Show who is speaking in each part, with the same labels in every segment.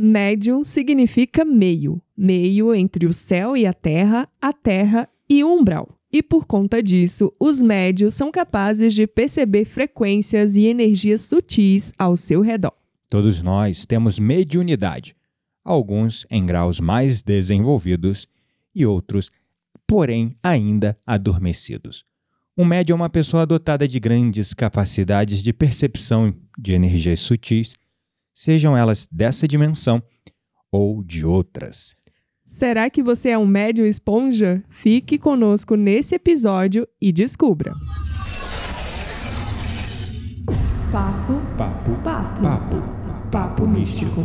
Speaker 1: Médium significa meio, meio entre o céu e a terra, a terra e o umbral. E por conta disso, os médios são capazes de perceber frequências e energias sutis ao seu redor.
Speaker 2: Todos nós temos mediunidade, alguns em graus mais desenvolvidos e outros, porém, ainda adormecidos. Um médium é uma pessoa dotada de grandes capacidades de percepção de energias sutis, sejam elas dessa dimensão ou de outras.
Speaker 1: Será que você é um médium esponja? Fique conosco nesse episódio e descubra. Papo,
Speaker 2: Papo,
Speaker 1: papo,
Speaker 2: papo,
Speaker 1: papo místico.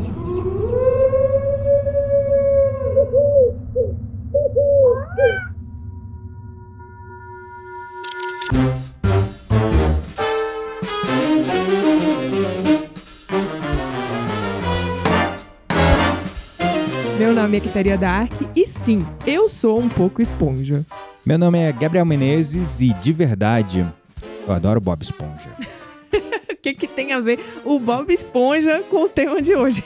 Speaker 1: Meu nome é Quiteria Dark e sim, eu sou um pouco esponja.
Speaker 2: Meu nome é Gabriel Menezes e, de verdade, eu adoro Bob Esponja.
Speaker 1: O que, que tem a ver o Bob Esponja com o tema de hoje?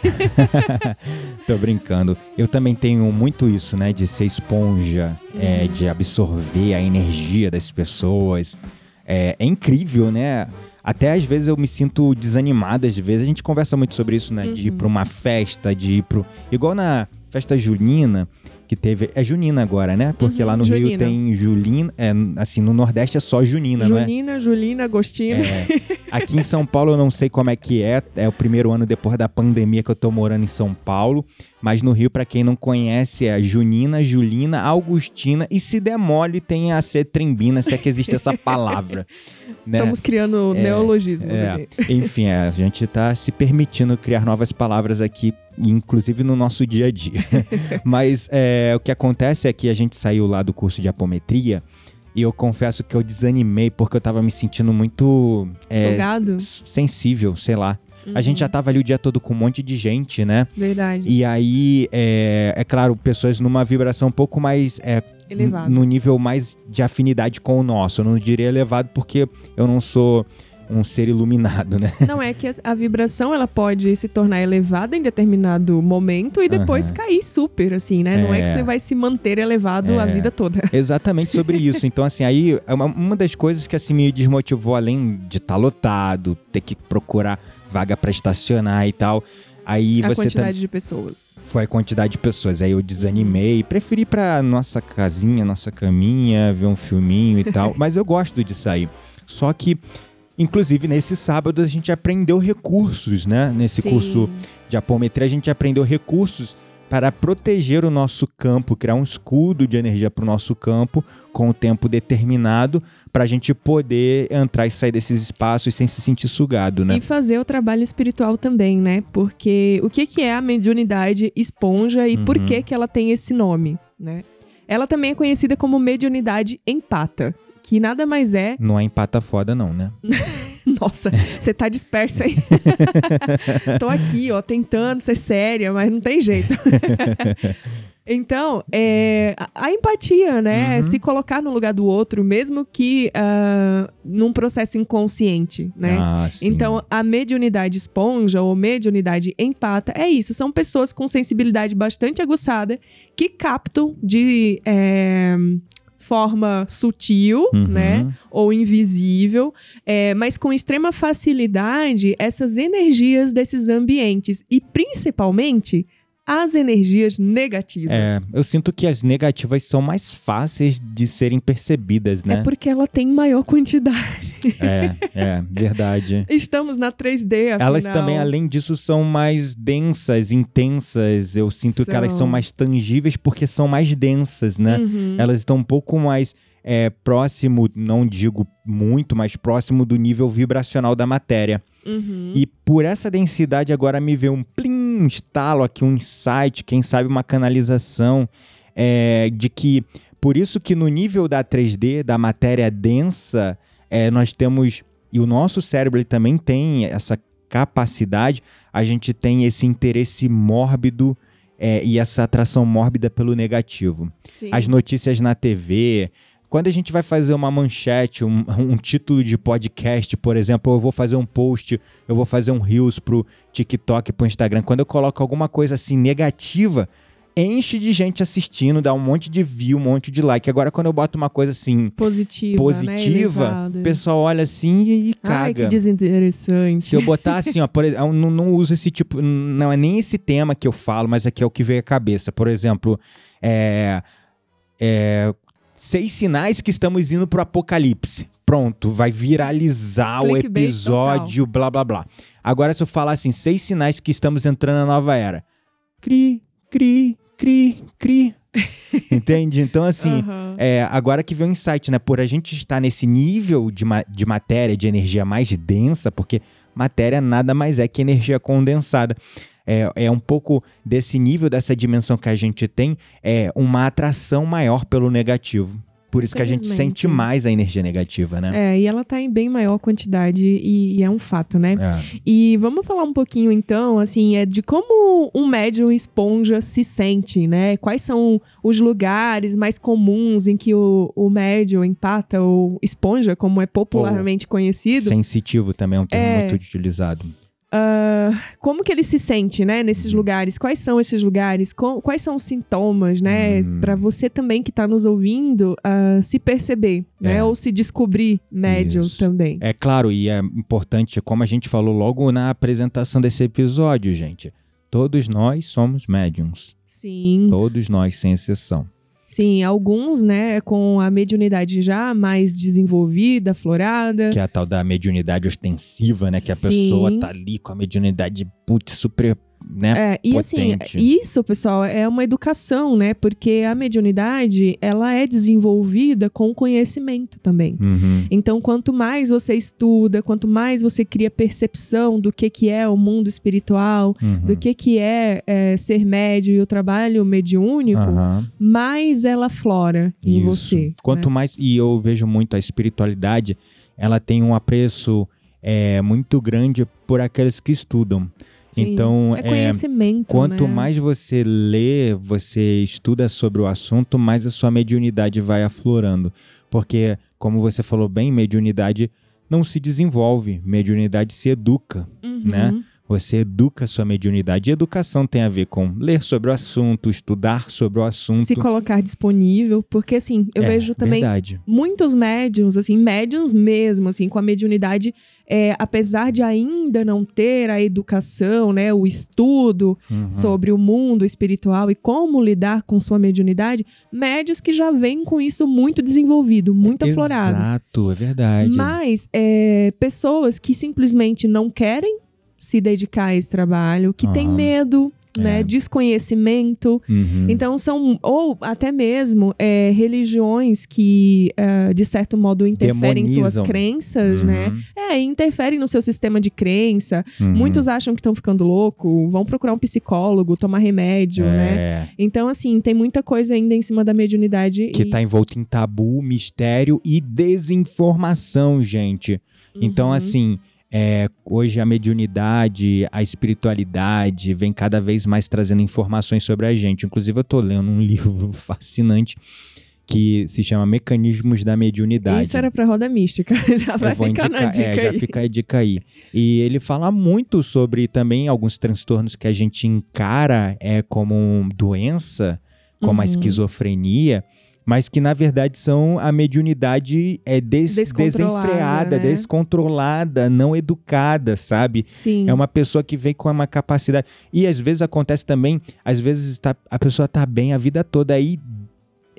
Speaker 2: Tô brincando. Eu também tenho muito isso, né? De ser esponja, é, de absorver a energia das pessoas. É, é incrível, né? Até às vezes eu me sinto desanimado, às vezes. A gente conversa muito sobre isso, né? De ir pra uma festa, de ir pro. Igual na festa junina, que teve. É junina agora, né? Porque
Speaker 1: Uhum,
Speaker 2: lá no Rio
Speaker 1: junina.
Speaker 2: tem julina. É, assim, no Nordeste é só junina, não é?
Speaker 1: Junina, Julina, Agostina.
Speaker 2: É. Aqui em São Paulo eu não sei como é que é. É o primeiro ano depois da pandemia que eu tô morando em São Paulo. Mas no Rio, pra quem não conhece, é Junina, Julina, Augustina e se demole tem a Cetrimbina, se é que existe essa palavra. né?
Speaker 1: Estamos criando neologismos
Speaker 2: É,
Speaker 1: aqui.
Speaker 2: enfim, é, a gente tá se permitindo criar novas palavras aqui, inclusive no nosso dia a dia. Mas é, o que acontece é que a gente saiu lá do curso de apometria e eu confesso que eu desanimei porque eu tava me sentindo muito é,
Speaker 1: Sugado?
Speaker 2: sensível, sei lá. A gente já tava ali o dia todo com um monte de gente, né?
Speaker 1: Verdade.
Speaker 2: E aí, é, é claro, pessoas numa vibração um pouco mais é,
Speaker 1: Elevado.
Speaker 2: no nível mais de afinidade com o nosso. Eu não diria elevado porque eu não sou um ser iluminado, né?
Speaker 1: Não é que a- a vibração ela pode se tornar elevada em determinado momento e depois
Speaker 2: Aham.
Speaker 1: cair super, assim, né? Não é que
Speaker 2: É.
Speaker 1: você vai se manter elevado a
Speaker 2: É.
Speaker 1: vida toda.
Speaker 2: Exatamente sobre isso. Então, assim, aí é uma, uma das coisas que assim me desmotivou, além de estar lotado, ter que procurar vaga pra estacionar e tal. Aí
Speaker 1: a
Speaker 2: você
Speaker 1: quantidade de pessoas.
Speaker 2: foi a quantidade de pessoas. Aí eu desanimei, preferi ir pra nossa casinha, nossa caminha, ver um filminho e tal. Mas eu gosto de sair. Só que, inclusive, nesse sábado a gente aprendeu recursos, né? Nesse
Speaker 1: Sim.
Speaker 2: curso de apometria, a gente aprendeu recursos para proteger o nosso campo, criar um escudo de energia para o nosso campo com o tempo determinado, para a gente poder entrar e sair desses espaços sem se sentir sugado, né?
Speaker 1: E fazer o trabalho espiritual também, né? Porque o que, que é a mediunidade esponja e por
Speaker 2: Uhum.
Speaker 1: que, que ela tem esse nome, né? Ela também é conhecida como mediunidade empata, que nada mais é.
Speaker 2: Não é empata foda, não, né?
Speaker 1: Nossa, você tá dispersa aí. Tô aqui, ó, tentando ser séria, mas não tem jeito. Então, é, a, empatia, né?
Speaker 2: Uhum.
Speaker 1: Se colocar no lugar do outro, mesmo que ah, num processo inconsciente, né?
Speaker 2: Ah, sim.
Speaker 1: Então, a mediunidade esponja ou mediunidade empata é isso. São pessoas com sensibilidade bastante aguçada que captam de é, forma sutil,
Speaker 2: Uhum.
Speaker 1: né? Ou invisível, é, mas com extrema facilidade essas energias desses ambientes e principalmente as energias negativas.
Speaker 2: É, eu sinto que as negativas são mais fáceis de serem percebidas,
Speaker 1: É
Speaker 2: né?
Speaker 1: porque ela tem maior quantidade.
Speaker 2: É, é, verdade.
Speaker 1: Estamos na 3D, afinal.
Speaker 2: Elas também, além disso, são mais densas, intensas. Eu sinto que elas
Speaker 1: São.
Speaker 2: são mais tangíveis porque são mais densas, né?
Speaker 1: Uhum.
Speaker 2: Elas estão um pouco mais é, próximo, não digo muito, mas próximo do nível vibracional da matéria.
Speaker 1: Uhum.
Speaker 2: E por essa densidade agora me vê um plim, um estalo aqui, um insight, quem sabe uma canalização é, de que por isso que no nível da 3D, da matéria densa, é, nós temos e o nosso cérebro ele também tem essa capacidade, a gente tem esse interesse mórbido é, e essa atração mórbida pelo negativo.
Speaker 1: Sim.
Speaker 2: As notícias na TV, quando a gente vai fazer uma manchete, um, um, título de podcast, por exemplo, eu vou fazer um post, eu vou fazer um Reels pro TikTok, pro Instagram, quando eu coloco alguma coisa assim negativa, enche de gente assistindo, dá um monte de view, um monte de like. Agora, quando eu boto uma coisa assim
Speaker 1: positiva,
Speaker 2: positiva
Speaker 1: né?
Speaker 2: o pessoal olha assim e, e caga.
Speaker 1: Ai, que desinteressante.
Speaker 2: Se eu botar assim, ó, por exemplo, não, não uso esse tipo, não é nem esse tema que eu falo, mas aqui é o que veio à cabeça. Por exemplo, é, é seis sinais que estamos indo pro apocalipse. Pronto, vai viralizar o episódio, blá blá blá. Agora, se eu falar assim, seis sinais que estamos entrando na nova era. Cri, cri, cri, cri. Entende? Então, assim, uhum. é, agora que vem o insight, né? Por a gente estar nesse nível de, ma de matéria, de energia mais densa, porque matéria nada mais é que energia condensada é, é um pouco desse nível, dessa dimensão que a gente tem, é uma atração maior pelo negativo. Por isso que a gente sente mais a energia negativa, né?
Speaker 1: É, e ela tá em bem maior quantidade e, e é um fato, né?
Speaker 2: É.
Speaker 1: E vamos falar um pouquinho então, assim, é de como um médium esponja se sente, né? Quais são os lugares mais comuns em que o, o médium empata ou esponja, como é popularmente ou conhecido.
Speaker 2: Sensitivo também é um termo é, muito utilizado.
Speaker 1: Uh, como que ele se sente, né, nesses lugares? Quais são esses lugares? quais são os sintomas, né? Uhum. Para você também que está nos ouvindo uh, se perceber, né? É. Ou se descobrir médium Isso. também.
Speaker 2: É claro, e é importante, como a gente falou logo na apresentação desse episódio, gente. Todos nós somos médiums.
Speaker 1: Sim.
Speaker 2: Todos nós, sem exceção.
Speaker 1: Sim, alguns, né, com a mediunidade já mais desenvolvida, florada.
Speaker 2: Que é a tal da mediunidade ostensiva, né? Que a Sim. pessoa tá ali com a mediunidade putz, super né,
Speaker 1: é, e assim,
Speaker 2: potente.
Speaker 1: assim, isso, pessoal, é uma educação, né? Porque a mediunidade, ela é desenvolvida com conhecimento também.
Speaker 2: Uhum.
Speaker 1: Então, quanto mais você estuda, quanto mais você cria percepção do que, que é o mundo espiritual, uhum. do que, que é, é, ser médio e o trabalho mediúnico,
Speaker 2: uhum.
Speaker 1: mais ela flora em
Speaker 2: isso.
Speaker 1: você.
Speaker 2: Quanto
Speaker 1: né?
Speaker 2: mais, e eu vejo muito a espiritualidade, ela tem um apreço é, muito grande por aqueles que estudam.
Speaker 1: Sim,
Speaker 2: então,
Speaker 1: é conhecimento.
Speaker 2: É, quanto
Speaker 1: né?
Speaker 2: mais você lê, você estuda sobre o assunto, mais a sua mediunidade vai aflorando. Porque, como você falou bem, mediunidade não se desenvolve, mediunidade se educa,
Speaker 1: uhum.
Speaker 2: né? Você educa a sua mediunidade. E educação tem a ver com ler sobre o assunto, estudar sobre o assunto.
Speaker 1: Se colocar disponível, porque assim, eu
Speaker 2: é,
Speaker 1: vejo também
Speaker 2: verdade.
Speaker 1: muitos médiums, assim, médiums mesmo, assim, com a mediunidade, é, apesar de ainda não ter a educação, né, o estudo
Speaker 2: uhum.
Speaker 1: sobre o mundo espiritual e como lidar com sua mediunidade, médios que já vêm com isso muito desenvolvido, muito aflorado.
Speaker 2: Exato, é verdade.
Speaker 1: Mas é, pessoas que simplesmente não querem se dedicar a esse trabalho, que uhum. tem medo, né?
Speaker 2: É.
Speaker 1: Desconhecimento.
Speaker 2: Uhum.
Speaker 1: Então são, ou até mesmo é, religiões que, uh, de certo modo, interferem em suas crenças, né?
Speaker 2: uhum.
Speaker 1: né? É, interferem no seu sistema de crença.
Speaker 2: Uhum.
Speaker 1: Muitos acham que estão ficando louco, vão procurar um psicólogo, tomar remédio,
Speaker 2: é.
Speaker 1: né? Então, assim, tem muita coisa ainda em cima da mediunidade.
Speaker 2: Que está envolto em tabu, mistério e desinformação, gente. Então,
Speaker 1: Uhum.
Speaker 2: assim, é, hoje a mediunidade, a espiritualidade vem cada vez mais trazendo informações sobre a gente. Inclusive, eu estou lendo um livro fascinante que se chama Mecanismos da Mediunidade.
Speaker 1: Isso era para roda mística. Já vai ficar
Speaker 2: indicar,
Speaker 1: na dica
Speaker 2: é,
Speaker 1: aí.
Speaker 2: já fica a dica aí. E ele fala muito sobre também alguns transtornos que a gente encara é, como doença, como
Speaker 1: Uhum.
Speaker 2: a esquizofrenia, mas que na verdade são a mediunidade é des
Speaker 1: Descontrolada,
Speaker 2: desenfreada,
Speaker 1: né?
Speaker 2: descontrolada, não educada, sabe?
Speaker 1: Sim.
Speaker 2: É uma pessoa que vem com uma capacidade. E às vezes acontece também, às vezes tá, a pessoa tá bem a vida toda aí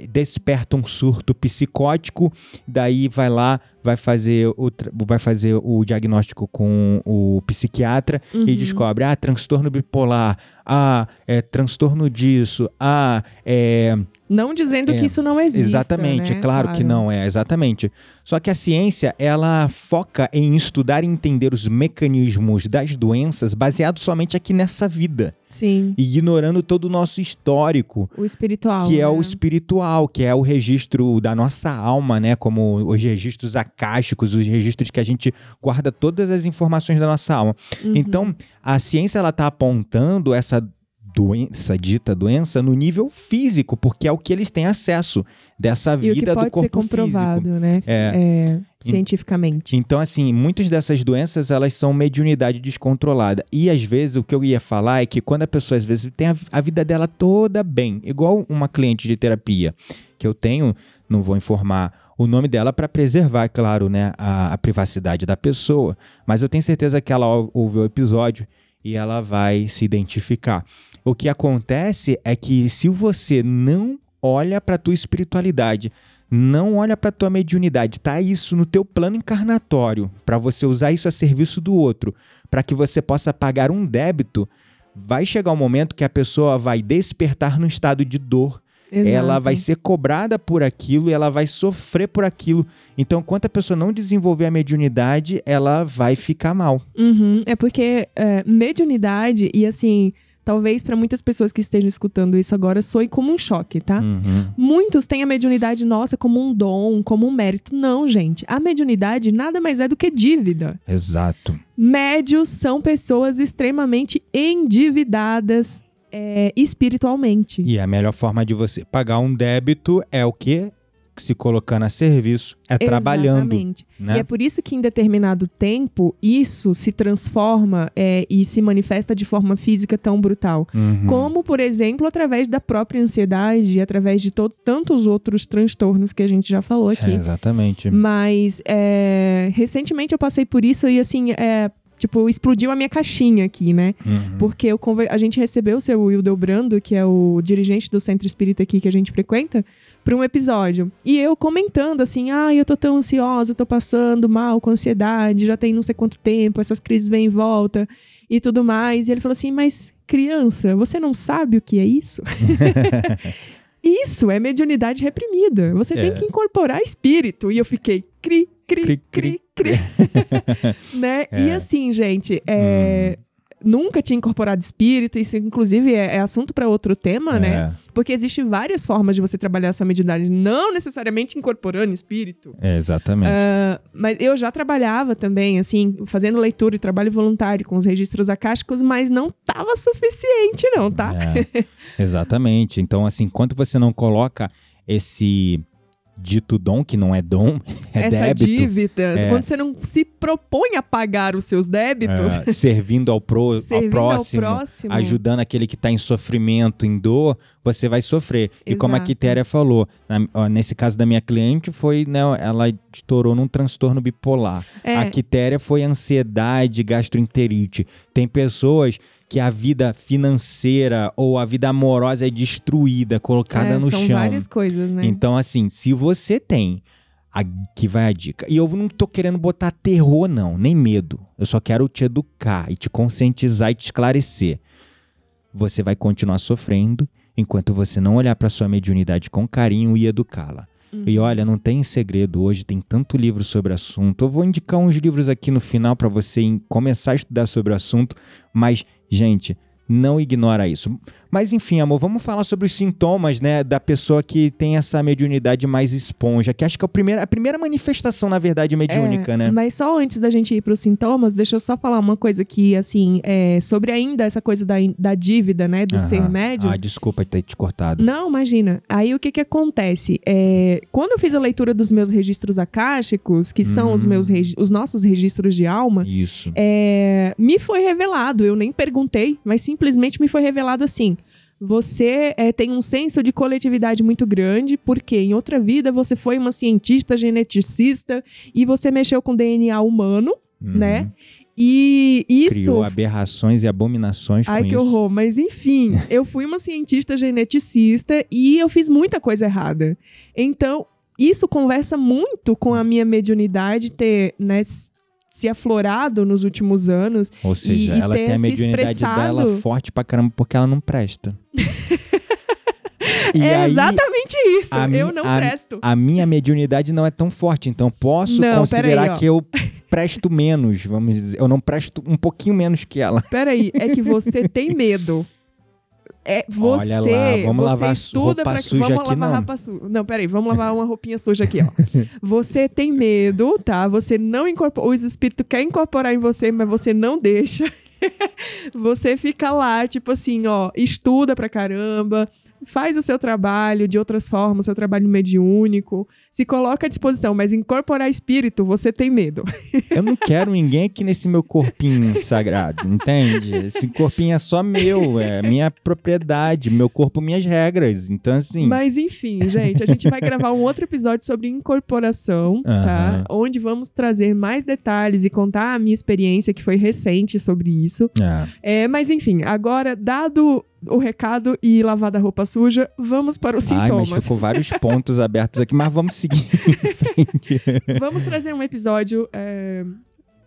Speaker 2: desperta um surto psicótico, daí vai lá, vai fazer o, vai fazer o diagnóstico com o psiquiatra
Speaker 1: Uhum.
Speaker 2: e descobre, ah, transtorno bipolar, ah, é transtorno disso, ah, é
Speaker 1: Não dizendo
Speaker 2: É,
Speaker 1: que isso não existe.
Speaker 2: Exatamente,
Speaker 1: né?
Speaker 2: é claro, que não é, exatamente. Só que a ciência, ela foca em estudar e entender os mecanismos das doenças baseado somente aqui nessa vida,
Speaker 1: Sim.
Speaker 2: ignorando todo o nosso histórico,
Speaker 1: O espiritual.
Speaker 2: que é
Speaker 1: né?
Speaker 2: o espiritual, que é o registro da nossa alma, né, como os registros acásticos, os registros que a gente guarda todas as informações da nossa alma.
Speaker 1: Uhum.
Speaker 2: Então, a ciência ela tá apontando essa doença, dita doença, no nível físico, porque é o que eles têm acesso dessa
Speaker 1: E
Speaker 2: vida do
Speaker 1: pode ser
Speaker 2: corpo
Speaker 1: comprovado,
Speaker 2: físico.
Speaker 1: né?
Speaker 2: É.
Speaker 1: É, cientificamente.
Speaker 2: Então, assim, muitas dessas doenças, elas são mediunidade descontrolada. E, às vezes, o que eu ia falar é que quando a pessoa, às vezes, tem a, a vida dela toda bem, igual uma cliente de terapia que eu tenho, não vou informar o nome dela para preservar, claro, né, a, a privacidade da pessoa, mas eu tenho certeza que ela ou- ouve o episódio e ela vai se identificar. O que acontece é que se você não olha para tua espiritualidade, não olha para tua mediunidade, tá isso no teu plano encarnatório, para você usar isso a serviço do outro, para que você possa pagar um débito, vai chegar um momento que a pessoa vai despertar no estado de dor. Ela
Speaker 1: Exato.
Speaker 2: vai ser cobrada por aquilo e ela vai sofrer por aquilo. Então, enquanto a pessoa não desenvolver a mediunidade, ela vai ficar mal.
Speaker 1: Uhum, É porque é, mediunidade, e assim, talvez para muitas pessoas que estejam escutando isso agora, soe como um choque, tá?
Speaker 2: Uhum.
Speaker 1: Muitos têm a mediunidade nossa como um dom, como um mérito. Não, gente. A mediunidade nada mais é do que dívida.
Speaker 2: Exato.
Speaker 1: Médios são pessoas extremamente endividadas é, espiritualmente.
Speaker 2: E a melhor forma de você pagar um débito é o quê? Se colocando a serviço, é trabalhando.
Speaker 1: Exatamente.
Speaker 2: Né?
Speaker 1: E é por isso que em determinado tempo isso se transforma é, e se manifesta de forma física tão brutal.
Speaker 2: Uhum.
Speaker 1: Como, por exemplo, através da própria ansiedade e através de to- tantos outros transtornos que a gente já falou aqui.
Speaker 2: É, exatamente.
Speaker 1: Mas é, recentemente eu passei por isso e assim, é, tipo, explodiu a minha caixinha aqui, né?
Speaker 2: Uhum.
Speaker 1: Porque eu conver- a gente recebeu o seu Wilder Brando, que é o dirigente do centro espírita aqui que a gente frequenta, para um episódio. E eu comentando assim: ah, eu tô tão ansiosa, tô passando mal com ansiedade, já tem não sei quanto tempo, essas crises vêm em volta e tudo mais. E ele falou assim: mas criança, você não sabe o que é isso? Isso é mediunidade reprimida. Você
Speaker 2: É.
Speaker 1: tem que incorporar espírito. E eu fiquei cri, cri,
Speaker 2: Cri,
Speaker 1: cri, né? E
Speaker 2: É.
Speaker 1: assim, gente, é, nunca tinha incorporado espírito. Isso, inclusive, é, é assunto para outro tema, né?
Speaker 2: É,
Speaker 1: Porque existem várias formas de você trabalhar a sua mediunidade, não necessariamente incorporando espírito.
Speaker 2: é, exatamente.
Speaker 1: Ah, mas eu já trabalhava também, assim, fazendo leitura e trabalho voluntário com os registros acásticos, mas não tava suficiente, não, tá?
Speaker 2: É, exatamente. Então, assim, enquanto você não coloca esse dito dom, que não é dom, é
Speaker 1: Essa
Speaker 2: débito,
Speaker 1: dívida,
Speaker 2: É.
Speaker 1: quando você não se propõe a pagar os seus débitos,
Speaker 2: é, servindo ao, pro, ao
Speaker 1: servindo
Speaker 2: próximo,
Speaker 1: ao próximo,
Speaker 2: ajudando aquele que está em sofrimento, em dor, você vai sofrer. E como a
Speaker 1: Exato.
Speaker 2: Quitéria falou, na- ó, nesse caso da minha cliente, foi, né, ela estourou num transtorno bipolar.
Speaker 1: É.
Speaker 2: A Quitéria foi ansiedade, gastroenterite. Tem pessoas que a vida financeira ou a vida amorosa é destruída, colocada
Speaker 1: É,
Speaker 2: no
Speaker 1: são
Speaker 2: chão.
Speaker 1: várias coisas, né?
Speaker 2: Então, assim, se você tem. Aqui vai a dica. E eu não tô querendo botar terror, não, nem medo. Eu só quero te educar e te conscientizar e te esclarecer. Você vai continuar sofrendo enquanto você não olhar para sua mediunidade com carinho e educá-la.
Speaker 1: Uhum.
Speaker 2: E olha, não tem segredo hoje, tem tanto livro sobre o assunto. Eu vou indicar uns livros aqui no final para você começar a estudar sobre o assunto, mas, gente, não ignora isso. Mas enfim, amor, vamos falar sobre os sintomas, né, da pessoa que tem essa mediunidade mais esponja, que acho que é a primeira, a primeira manifestação, na verdade, mediúnica,
Speaker 1: É,
Speaker 2: né?
Speaker 1: Mas só antes da gente ir para os sintomas, deixa eu só falar uma coisa que, assim, é, sobre ainda essa coisa da, da dívida, né, do ser médium.
Speaker 2: Ah, desculpa ter te cortado.
Speaker 1: Não, imagina. Aí o que que acontece? É, quando eu fiz a leitura dos meus registros acásticos, que são os
Speaker 2: Hum.
Speaker 1: meus os nossos registros de alma,
Speaker 2: Isso.
Speaker 1: é, me foi revelado, eu nem perguntei, mas simplesmente me foi revelado assim. Você é, tem um senso de coletividade muito grande, porque em outra vida você foi uma cientista geneticista e você mexeu com DNA humano, né?
Speaker 2: Uhum.
Speaker 1: E isso.
Speaker 2: Criou aberrações e abominações
Speaker 1: Ai, que
Speaker 2: isso.
Speaker 1: horror. Mas enfim, eu fui uma cientista geneticista e eu fiz muita coisa errada. Então, isso conversa muito com a minha mediunidade ter, né, se aflorado nos últimos anos.
Speaker 2: Ou seja,
Speaker 1: e
Speaker 2: ela
Speaker 1: ter
Speaker 2: tem a mediunidade
Speaker 1: expressado-
Speaker 2: dela forte pra caramba porque ela não presta. E
Speaker 1: é
Speaker 2: aí,
Speaker 1: exatamente isso.
Speaker 2: mi-
Speaker 1: eu não
Speaker 2: a-
Speaker 1: presto.
Speaker 2: a minha mediunidade não é tão forte, então posso
Speaker 1: Não,
Speaker 2: considerar
Speaker 1: ó.
Speaker 2: que eu presto menos, vamos dizer. Eu não presto um pouquinho menos que ela.
Speaker 1: Peraí, é que você tem medo. É você,
Speaker 2: Olha lá, vamos
Speaker 1: você
Speaker 2: lavar
Speaker 1: estuda
Speaker 2: roupa
Speaker 1: pra
Speaker 2: suja
Speaker 1: vamos
Speaker 2: aqui,
Speaker 1: lavar
Speaker 2: não.
Speaker 1: roupa suja. Não, peraí, vamos lavar uma roupinha suja aqui, ó. você tem medo, tá? Você não incorpora, os espíritos querem incorporar em você, mas você não deixa. você fica lá, tipo assim, ó, estuda pra caramba, faz o seu trabalho de outras formas, o seu trabalho mediúnico, se coloca à disposição, mas incorporar espírito, você tem medo.
Speaker 2: Eu não quero ninguém aqui nesse meu corpinho sagrado, entende? Esse corpinho é só meu, é minha propriedade, meu corpo, minhas regras. Então, assim.
Speaker 1: Mas enfim, gente, a gente vai gravar um outro episódio sobre incorporação, tá? Onde vamos trazer mais detalhes e contar a minha experiência, que foi recente sobre isso. É. É, mas enfim, agora, dado o recado e lavada roupa suja, vamos para os sintomas.
Speaker 2: Ai, mas ficou vários pontos abertos aqui, mas vamos seguir em frente.
Speaker 1: vamos trazer um episódio é,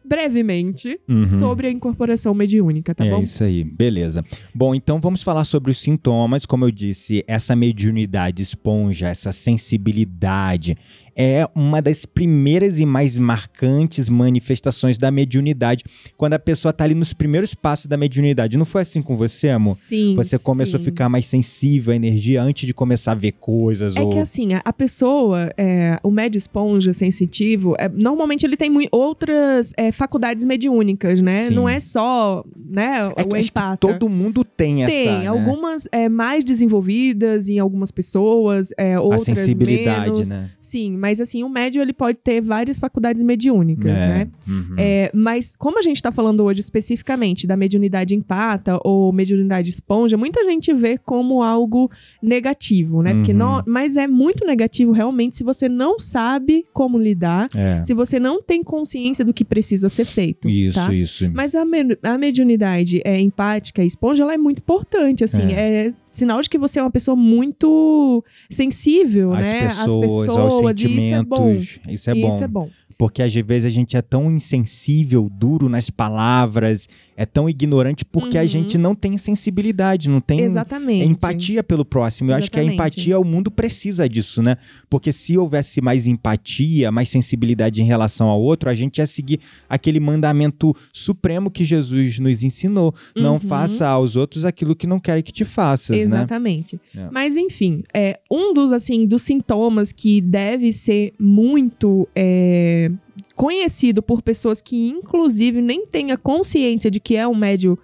Speaker 1: brevemente uhum. sobre a incorporação mediúnica, tá
Speaker 2: é
Speaker 1: bom?
Speaker 2: É isso aí, beleza. Bom, então vamos falar sobre os sintomas. Como eu disse, essa mediunidade esponja, essa sensibilidade, é uma das primeiras e mais marcantes manifestações da mediunidade. Quando a pessoa está ali nos primeiros passos da mediunidade. Não foi assim com você, amor?
Speaker 1: Sim.
Speaker 2: Você começou
Speaker 1: sim.
Speaker 2: a ficar mais sensível à energia antes de começar a ver coisas?
Speaker 1: É
Speaker 2: ou...
Speaker 1: que assim, a pessoa, é, o médio esponja sensitivo, é, normalmente ele tem outras é, faculdades mediúnicas, né? Sim. Não é só né,
Speaker 2: é
Speaker 1: o empata.
Speaker 2: todo mundo tem essa.
Speaker 1: Tem,
Speaker 2: né?
Speaker 1: algumas é, mais desenvolvidas em algumas pessoas, é, outras
Speaker 2: a sensibilidade,
Speaker 1: menos.
Speaker 2: né?
Speaker 1: Sim, mas assim, o médio ele pode ter várias faculdades mediúnicas,
Speaker 2: é.
Speaker 1: né?
Speaker 2: Uhum.
Speaker 1: É, mas como a gente está falando hoje especificamente da mediunidade empata ou mediunidade esponja, muita gente vê como algo negativo, né?
Speaker 2: Uhum.
Speaker 1: Porque não, mas é muito negativo realmente se você não sabe como lidar,
Speaker 2: É.
Speaker 1: se você não tem consciência do que precisa ser feito.
Speaker 2: Isso,
Speaker 1: tá?
Speaker 2: isso.
Speaker 1: Mas a, me- a mediunidade é, empática esponja, ela é muito importante, assim. É. sinal de que você é uma pessoa muito sensível,
Speaker 2: As
Speaker 1: né?
Speaker 2: pessoas,
Speaker 1: Às
Speaker 2: aos
Speaker 1: pessoas, e isso é bom.
Speaker 2: sentimentos. Isso é bom.
Speaker 1: Isso é bom.
Speaker 2: Porque às vezes a gente é tão insensível, duro nas palavras, é tão ignorante porque a
Speaker 1: Uhum.
Speaker 2: gente não tem sensibilidade, não tem
Speaker 1: Exatamente.
Speaker 2: empatia pelo próximo. Eu acho que a
Speaker 1: Exatamente.
Speaker 2: empatia, o mundo precisa disso, né? Porque se houvesse mais empatia, mais sensibilidade em relação ao outro, a gente ia seguir aquele mandamento supremo que Jesus nos ensinou. Não
Speaker 1: Uhum.
Speaker 2: faça aos outros aquilo que não querem que te faças, né?
Speaker 1: Exatamente.
Speaker 2: É.
Speaker 1: Mas enfim, é um dos assim dos sintomas que deve ser muito é, conhecido por pessoas que inclusive nem tenha consciência de que é um médio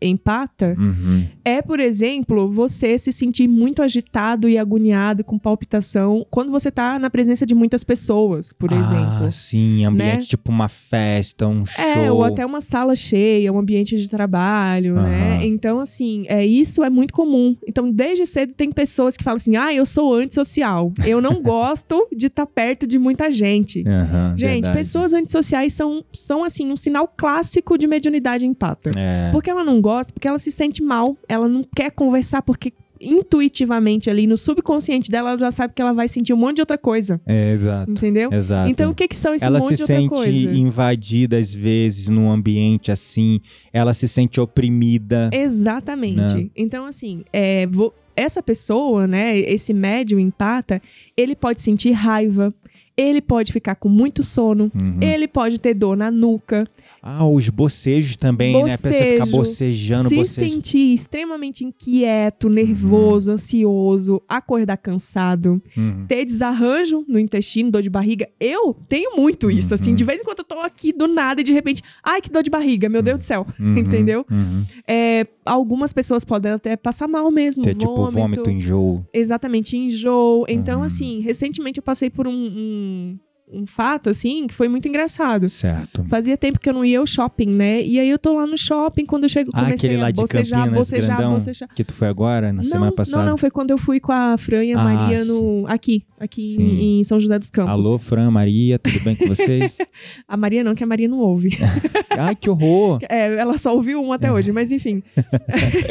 Speaker 1: empata
Speaker 2: Uhum.
Speaker 1: é, por exemplo, você se sentir muito agitado e agoniado com palpitação quando você tá na presença de muitas pessoas, por
Speaker 2: ah,
Speaker 1: exemplo.
Speaker 2: sim, ambiente
Speaker 1: né?
Speaker 2: tipo uma festa, um show.
Speaker 1: É, ou até uma sala cheia, um ambiente de trabalho, né?
Speaker 2: Aham.
Speaker 1: Então, assim, é, isso é muito comum. Então, desde cedo tem pessoas que falam assim: ah, eu sou antissocial. Eu não gosto de estar perto de muita gente.
Speaker 2: Aham,
Speaker 1: Gente,
Speaker 2: verdade.
Speaker 1: pessoas antissociais são, são, assim, um sinal clássico de mediunidade empata.
Speaker 2: É.
Speaker 1: Porque ela não gosta, porque ela se sente mal, ela não quer conversar, porque intuitivamente ali no subconsciente dela, ela já sabe que ela vai sentir um monte de outra coisa.
Speaker 2: É, exato.
Speaker 1: Entendeu?
Speaker 2: Exato.
Speaker 1: Então, o que, que são esse
Speaker 2: ela
Speaker 1: monte
Speaker 2: se
Speaker 1: de outra
Speaker 2: sente
Speaker 1: coisa?
Speaker 2: invadida às vezes num ambiente assim, ela se sente oprimida.
Speaker 1: Exatamente.
Speaker 2: Né?
Speaker 1: Então, assim, é, vo- essa pessoa, né, esse médium empata, ele pode sentir raiva, ele pode ficar com muito sono,
Speaker 2: Uhum.
Speaker 1: ele pode ter dor na nuca,
Speaker 2: Ah, os bocejos também, né? A pessoa fica
Speaker 1: Bocejo,
Speaker 2: bocejando,
Speaker 1: se
Speaker 2: bocejo.
Speaker 1: sentir extremamente inquieto, nervoso,
Speaker 2: Uhum.
Speaker 1: ansioso, acordar cansado,
Speaker 2: Uhum.
Speaker 1: ter desarranjo no intestino, dor de barriga. Eu tenho muito isso, assim.
Speaker 2: Uhum.
Speaker 1: De vez em quando eu tô aqui do nada e de repente, ai, que dor de barriga, meu Deus do céu.
Speaker 2: Uhum.
Speaker 1: Entendeu?
Speaker 2: Uhum.
Speaker 1: É, algumas pessoas podem até passar mal mesmo.
Speaker 2: Ter tipo vômito, enjoo.
Speaker 1: Exatamente, enjoo. Então,
Speaker 2: Uhum.
Speaker 1: assim, recentemente eu passei por um, um, um fato, assim, que foi muito engraçado.
Speaker 2: Certo.
Speaker 1: Fazia tempo que eu não ia ao shopping, né? E aí eu tô lá no shopping, quando eu chego,
Speaker 2: Ah,
Speaker 1: comecei
Speaker 2: aquele lá
Speaker 1: a
Speaker 2: de
Speaker 1: bocejar,
Speaker 2: Campinas,
Speaker 1: bocejar,
Speaker 2: grandão,
Speaker 1: bocejar.
Speaker 2: que tu foi agora, na
Speaker 1: Não,
Speaker 2: semana passada.
Speaker 1: não, não, foi quando eu fui com a Fran e a
Speaker 2: Ah,
Speaker 1: Maria no, aqui, aqui em, em São José dos Campos.
Speaker 2: Alô, Fran, Maria, tudo bem com vocês?
Speaker 1: A Maria não, que a Maria não ouve.
Speaker 2: Ai, que horror!
Speaker 1: É, ela só ouviu um até hoje, mas enfim.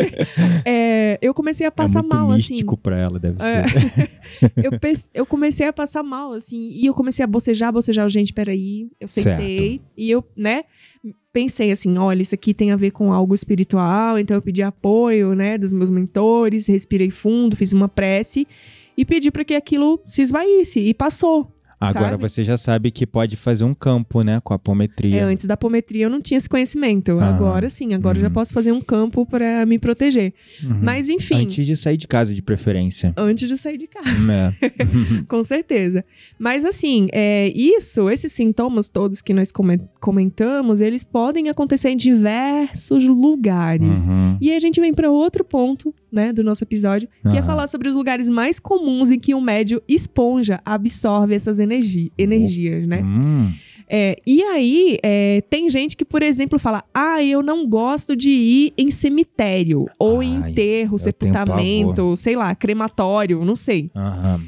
Speaker 1: É, eu comecei a passar
Speaker 2: é muito
Speaker 1: mal,
Speaker 2: místico
Speaker 1: assim.
Speaker 2: pra ela, deve
Speaker 1: É.
Speaker 2: ser.
Speaker 1: eu, eu comecei a passar mal, assim, e eu comecei a bocejar, bocejar, gente, peraí. Eu sentei e eu, né, pensei assim, olha, isso aqui tem a ver com algo espiritual, então eu pedi apoio, né, dos meus mentores, respirei fundo, fiz uma prece e pedi para que aquilo se esvaísse e passou.
Speaker 2: Agora
Speaker 1: sabe?
Speaker 2: você já sabe que pode fazer um campo, né? Com a apometria.
Speaker 1: É, antes da apometria eu não tinha esse conhecimento.
Speaker 2: Aham.
Speaker 1: Agora sim, agora eu já
Speaker 2: Uhum.
Speaker 1: posso fazer um campo pra me proteger.
Speaker 2: Uhum.
Speaker 1: Mas enfim,
Speaker 2: Antes de sair de casa, de preferência.
Speaker 1: antes de sair de casa.
Speaker 2: É.
Speaker 1: Com certeza. Mas assim, é, isso, esses sintomas todos que nós come- comentamos, eles podem acontecer em diversos lugares.
Speaker 2: Uhum.
Speaker 1: E aí a gente vem para outro ponto, né, do nosso episódio, que é falar sobre os lugares mais comuns em que o médio esponja absorve essas energi energias, né?
Speaker 2: Hum.
Speaker 1: É, e aí, é, tem gente que, por exemplo, fala: Ah, eu não gosto de ir em cemitério, ou em
Speaker 2: Ai,
Speaker 1: enterro,
Speaker 2: eu tenho
Speaker 1: sepultamento, sei lá, crematório, não sei.
Speaker 2: Aham.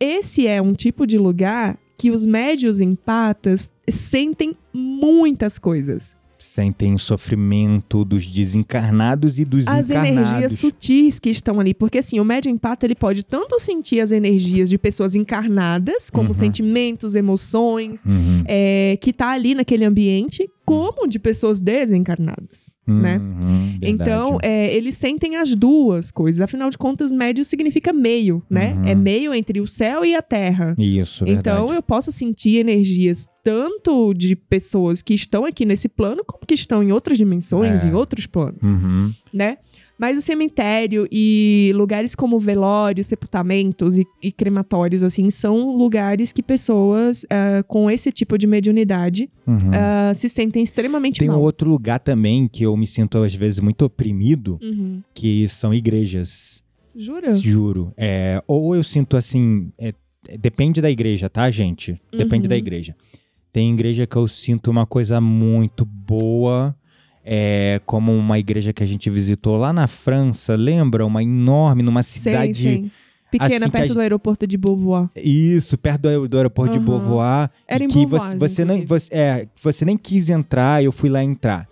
Speaker 1: Esse é um tipo de lugar que os médios empatas sentem muitas coisas.
Speaker 2: Sentem o sofrimento dos desencarnados e dos
Speaker 1: As
Speaker 2: encarnados.
Speaker 1: energias sutis que estão ali. Porque assim, o médio empata, ele pode tanto sentir as energias de pessoas encarnadas, como
Speaker 2: Uhum.
Speaker 1: sentimentos, emoções,
Speaker 2: Uhum.
Speaker 1: é, que tá ali naquele ambiente, como de pessoas desencarnadas. né?
Speaker 2: Uhum,
Speaker 1: Então,
Speaker 2: verdade.
Speaker 1: é, eles sentem as duas coisas. Afinal de contas, médio significa meio, né?
Speaker 2: Uhum.
Speaker 1: É meio entre o céu e a terra.
Speaker 2: Isso, verdade.
Speaker 1: Então, eu posso sentir energias tanto de pessoas que estão aqui nesse plano, como que estão em outras dimensões,
Speaker 2: É.
Speaker 1: em outros planos,
Speaker 2: Uhum.
Speaker 1: né? Mas o cemitério e lugares como velórios, sepultamentos e, e crematórios, assim, são lugares que pessoas ah, com esse tipo de mediunidade
Speaker 2: Uhum.
Speaker 1: ah, se sentem extremamente
Speaker 2: Tem um
Speaker 1: mal.
Speaker 2: outro lugar também que eu me sinto às vezes muito oprimido,
Speaker 1: Uhum.
Speaker 2: que são igrejas.
Speaker 1: Jura?
Speaker 2: Juro. É, ou eu sinto assim. é, é, depende da igreja, tá, gente? Depende
Speaker 1: Uhum.
Speaker 2: da igreja. Tem igreja que eu sinto uma coisa muito boa. É, como uma igreja que a gente visitou lá na França, lembra? Uma enorme, numa cidade.
Speaker 1: Sei, sei. Pequena,
Speaker 2: assim
Speaker 1: perto do aeroporto de Beauvoir.
Speaker 2: Isso, perto do, do aeroporto de
Speaker 1: Aham.
Speaker 2: Beauvoir.
Speaker 1: Era em
Speaker 2: que
Speaker 1: Beauvoir,
Speaker 2: você, você, nem, você, é, você nem quis entrar, eu fui lá entrar.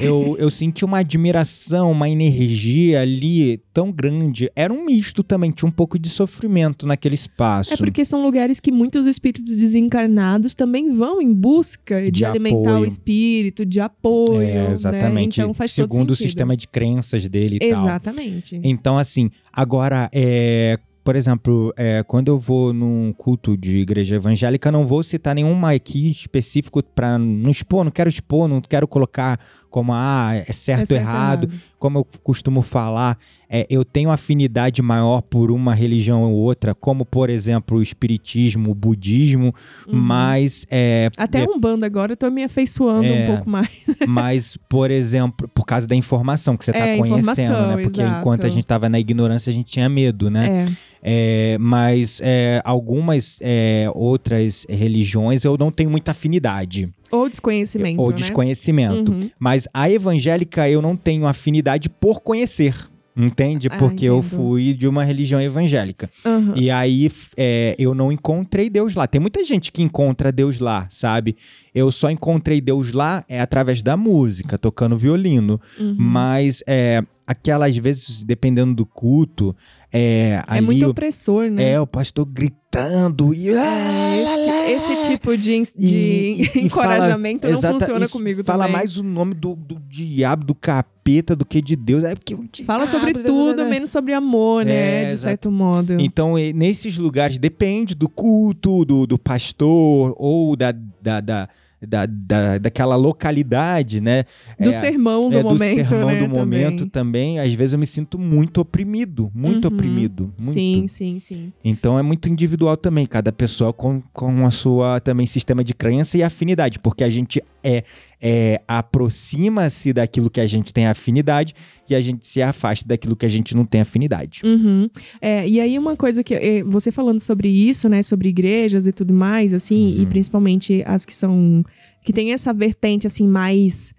Speaker 2: Eu, eu senti uma admiração, uma energia ali tão grande. Era um misto também, tinha um pouco de sofrimento naquele espaço.
Speaker 1: É porque são lugares que muitos espíritos desencarnados também vão em busca de,
Speaker 2: De
Speaker 1: alimentar
Speaker 2: apoio.
Speaker 1: o espírito, de apoio.
Speaker 2: É,
Speaker 1: né?
Speaker 2: exatamente.
Speaker 1: Então faz
Speaker 2: Segundo o sistema de crenças dele e tal.
Speaker 1: Exatamente.
Speaker 2: Então, assim, agora, é, por exemplo, é, quando eu vou num culto de igreja evangélica, não vou citar nenhuma aqui específico para não expor, não quero expor, não quero colocar como, ah, é certo,
Speaker 1: É
Speaker 2: ou errado. Como eu costumo falar, é, eu tenho afinidade maior por uma religião ou outra, como, por exemplo, o espiritismo, o budismo,
Speaker 1: Uhum.
Speaker 2: mas é,
Speaker 1: Até
Speaker 2: é,
Speaker 1: um bando agora eu tô me afeiçoando
Speaker 2: É.
Speaker 1: um pouco mais.
Speaker 2: mas, por exemplo, por causa da informação que você está
Speaker 1: É,
Speaker 2: conhecendo, né? Porque
Speaker 1: exato.
Speaker 2: enquanto a gente estava na ignorância, a gente tinha medo, né?
Speaker 1: É.
Speaker 2: É, mas é, algumas é, outras religiões eu não tenho muita afinidade.
Speaker 1: Ou desconhecimento.
Speaker 2: ou
Speaker 1: né?
Speaker 2: desconhecimento.
Speaker 1: Uhum.
Speaker 2: Mas a evangélica eu não tenho afinidade por conhecer. Entende?
Speaker 1: Ah,
Speaker 2: Porque eu
Speaker 1: entendo.
Speaker 2: fui de uma religião evangélica.
Speaker 1: Uhum.
Speaker 2: E aí é, eu não encontrei Deus lá. Tem muita gente que encontra Deus lá, sabe? Eu só encontrei Deus lá é através da música, tocando violino.
Speaker 1: Uhum.
Speaker 2: Mas é, aquelas vezes, dependendo do culto, é,
Speaker 1: É muito opressor, né?
Speaker 2: é, o pastor gritando e.
Speaker 1: É, esse, esse tipo de, de
Speaker 2: E-
Speaker 1: encorajamento
Speaker 2: fala-
Speaker 1: não
Speaker 2: exata-
Speaker 1: funciona comigo
Speaker 2: Fala
Speaker 1: também.
Speaker 2: mais o nome do, do diabo, do capeta, do que de Deus. É porque o
Speaker 1: Fala sobre
Speaker 2: diabo-
Speaker 1: tudo, menos sobre amor, né?
Speaker 2: É,
Speaker 1: de
Speaker 2: exato.
Speaker 1: certo modo.
Speaker 2: Então, nesses lugares, depende do culto, do, do pastor ou da, da, da, da, da- daquela localidade, né?
Speaker 1: do
Speaker 2: É,
Speaker 1: sermão do
Speaker 2: é,
Speaker 1: momento,
Speaker 2: do sermão
Speaker 1: né?
Speaker 2: do momento
Speaker 1: também.
Speaker 2: também. Às vezes eu me sinto muito oprimido, muito
Speaker 1: Uhum.
Speaker 2: Oprimido. Muito.
Speaker 1: Sim, sim, sim.
Speaker 2: Então é muito individual também, cada pessoa com, com a sua também sistema de crença e afinidade, porque a gente é, é aproxima-se daquilo que a gente tem afinidade e a gente se afasta daquilo que a gente não tem afinidade.
Speaker 1: Uhum. É, e aí uma coisa que eh, você falando sobre isso, né, sobre igrejas e tudo mais, assim,
Speaker 2: Uhum.
Speaker 1: e principalmente as que são que tem essa vertente assim mais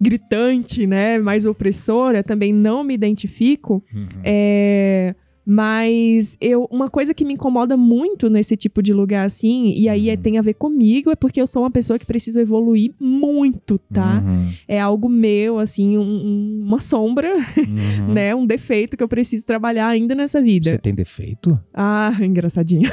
Speaker 1: gritante, né, mais opressora, também não me identifico.
Speaker 2: Uhum.
Speaker 1: É, mas eu, uma coisa que me incomoda muito nesse tipo de lugar assim, e aí é-
Speaker 2: Uhum.
Speaker 1: tem a ver comigo, é porque eu sou uma pessoa que preciso evoluir muito, tá?
Speaker 2: Uhum.
Speaker 1: É algo meu, assim, um- uma sombra,
Speaker 2: Uhum.
Speaker 1: né? Um defeito que eu preciso trabalhar ainda nessa vida.
Speaker 2: Você tem defeito?
Speaker 1: Ah, engraçadinho.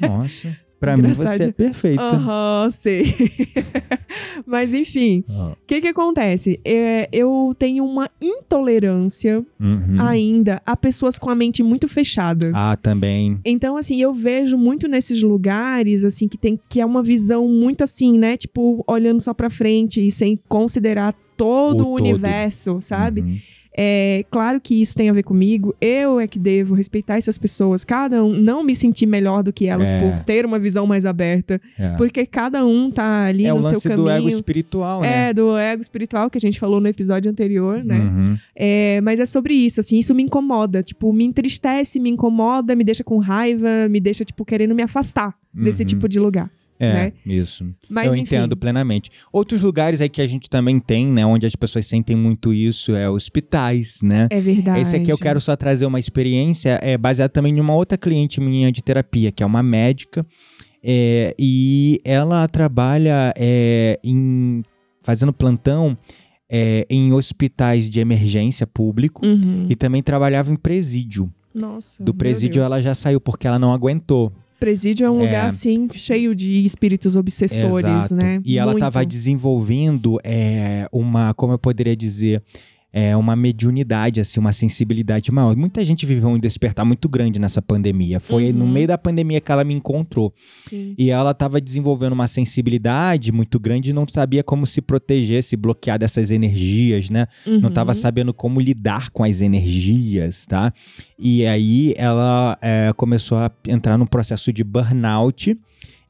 Speaker 2: Nossa. Pra mim você é perfeita.
Speaker 1: Aham, sei. Mas enfim,
Speaker 2: Ah,
Speaker 1: o que que acontece? É, eu tenho uma intolerância
Speaker 2: uhum.
Speaker 1: ainda a pessoas com a mente muito fechada.
Speaker 2: Ah, também.
Speaker 1: Então, assim, eu vejo muito nesses lugares, assim, que tem que é uma visão muito assim, né? Tipo, olhando só pra frente e sem considerar todo
Speaker 2: O
Speaker 1: o,
Speaker 2: todo.
Speaker 1: universo, sabe? É claro que isso tem a ver comigo. Eu é que devo respeitar essas pessoas. Cada um, não me sentir melhor do que elas
Speaker 2: É.
Speaker 1: por ter uma visão mais aberta.
Speaker 2: É.
Speaker 1: Porque cada um tá ali
Speaker 2: É o
Speaker 1: no seu
Speaker 2: lance
Speaker 1: caminho.
Speaker 2: do ego espiritual, né?
Speaker 1: É, do ego espiritual que a gente falou no episódio anterior, né?
Speaker 2: Uhum.
Speaker 1: É, mas é sobre isso, assim, isso me incomoda. Tipo, me entristece, me incomoda, me deixa com raiva, me deixa, tipo, querendo me afastar desse
Speaker 2: Uhum.
Speaker 1: tipo de lugar.
Speaker 2: É,
Speaker 1: né?
Speaker 2: isso.
Speaker 1: Mas,
Speaker 2: eu
Speaker 1: enfim,
Speaker 2: entendo plenamente. Outros lugares aí que a gente também tem, né, onde as pessoas sentem muito isso, é hospitais, né?
Speaker 1: É verdade.
Speaker 2: Esse aqui eu quero só trazer uma experiência é, baseada também em uma outra cliente minha de terapia, que é uma médica, é, e ela trabalha é, em fazendo plantão é, em hospitais de emergência público
Speaker 1: Uhum.
Speaker 2: e também trabalhava em presídio.
Speaker 1: Nossa.
Speaker 2: Do presídio ela já saiu porque ela não aguentou.
Speaker 1: Presídio é um
Speaker 2: É.
Speaker 1: lugar, assim, cheio de espíritos obsessores,
Speaker 2: Exato.
Speaker 1: né?
Speaker 2: E ela estava desenvolvendo é, uma, como eu poderia dizer, é, uma mediunidade, assim, uma sensibilidade maior. Muita gente viveu um despertar muito grande nessa pandemia. Foi no
Speaker 1: Uhum.
Speaker 2: meio da pandemia que ela me encontrou.
Speaker 1: Sim.
Speaker 2: E ela estava desenvolvendo uma sensibilidade muito grande e não sabia como se proteger, se bloquear dessas energias, né? Não
Speaker 1: Uhum.
Speaker 2: estava sabendo como lidar com as energias, tá? E aí ela é, começou a entrar num processo de burnout.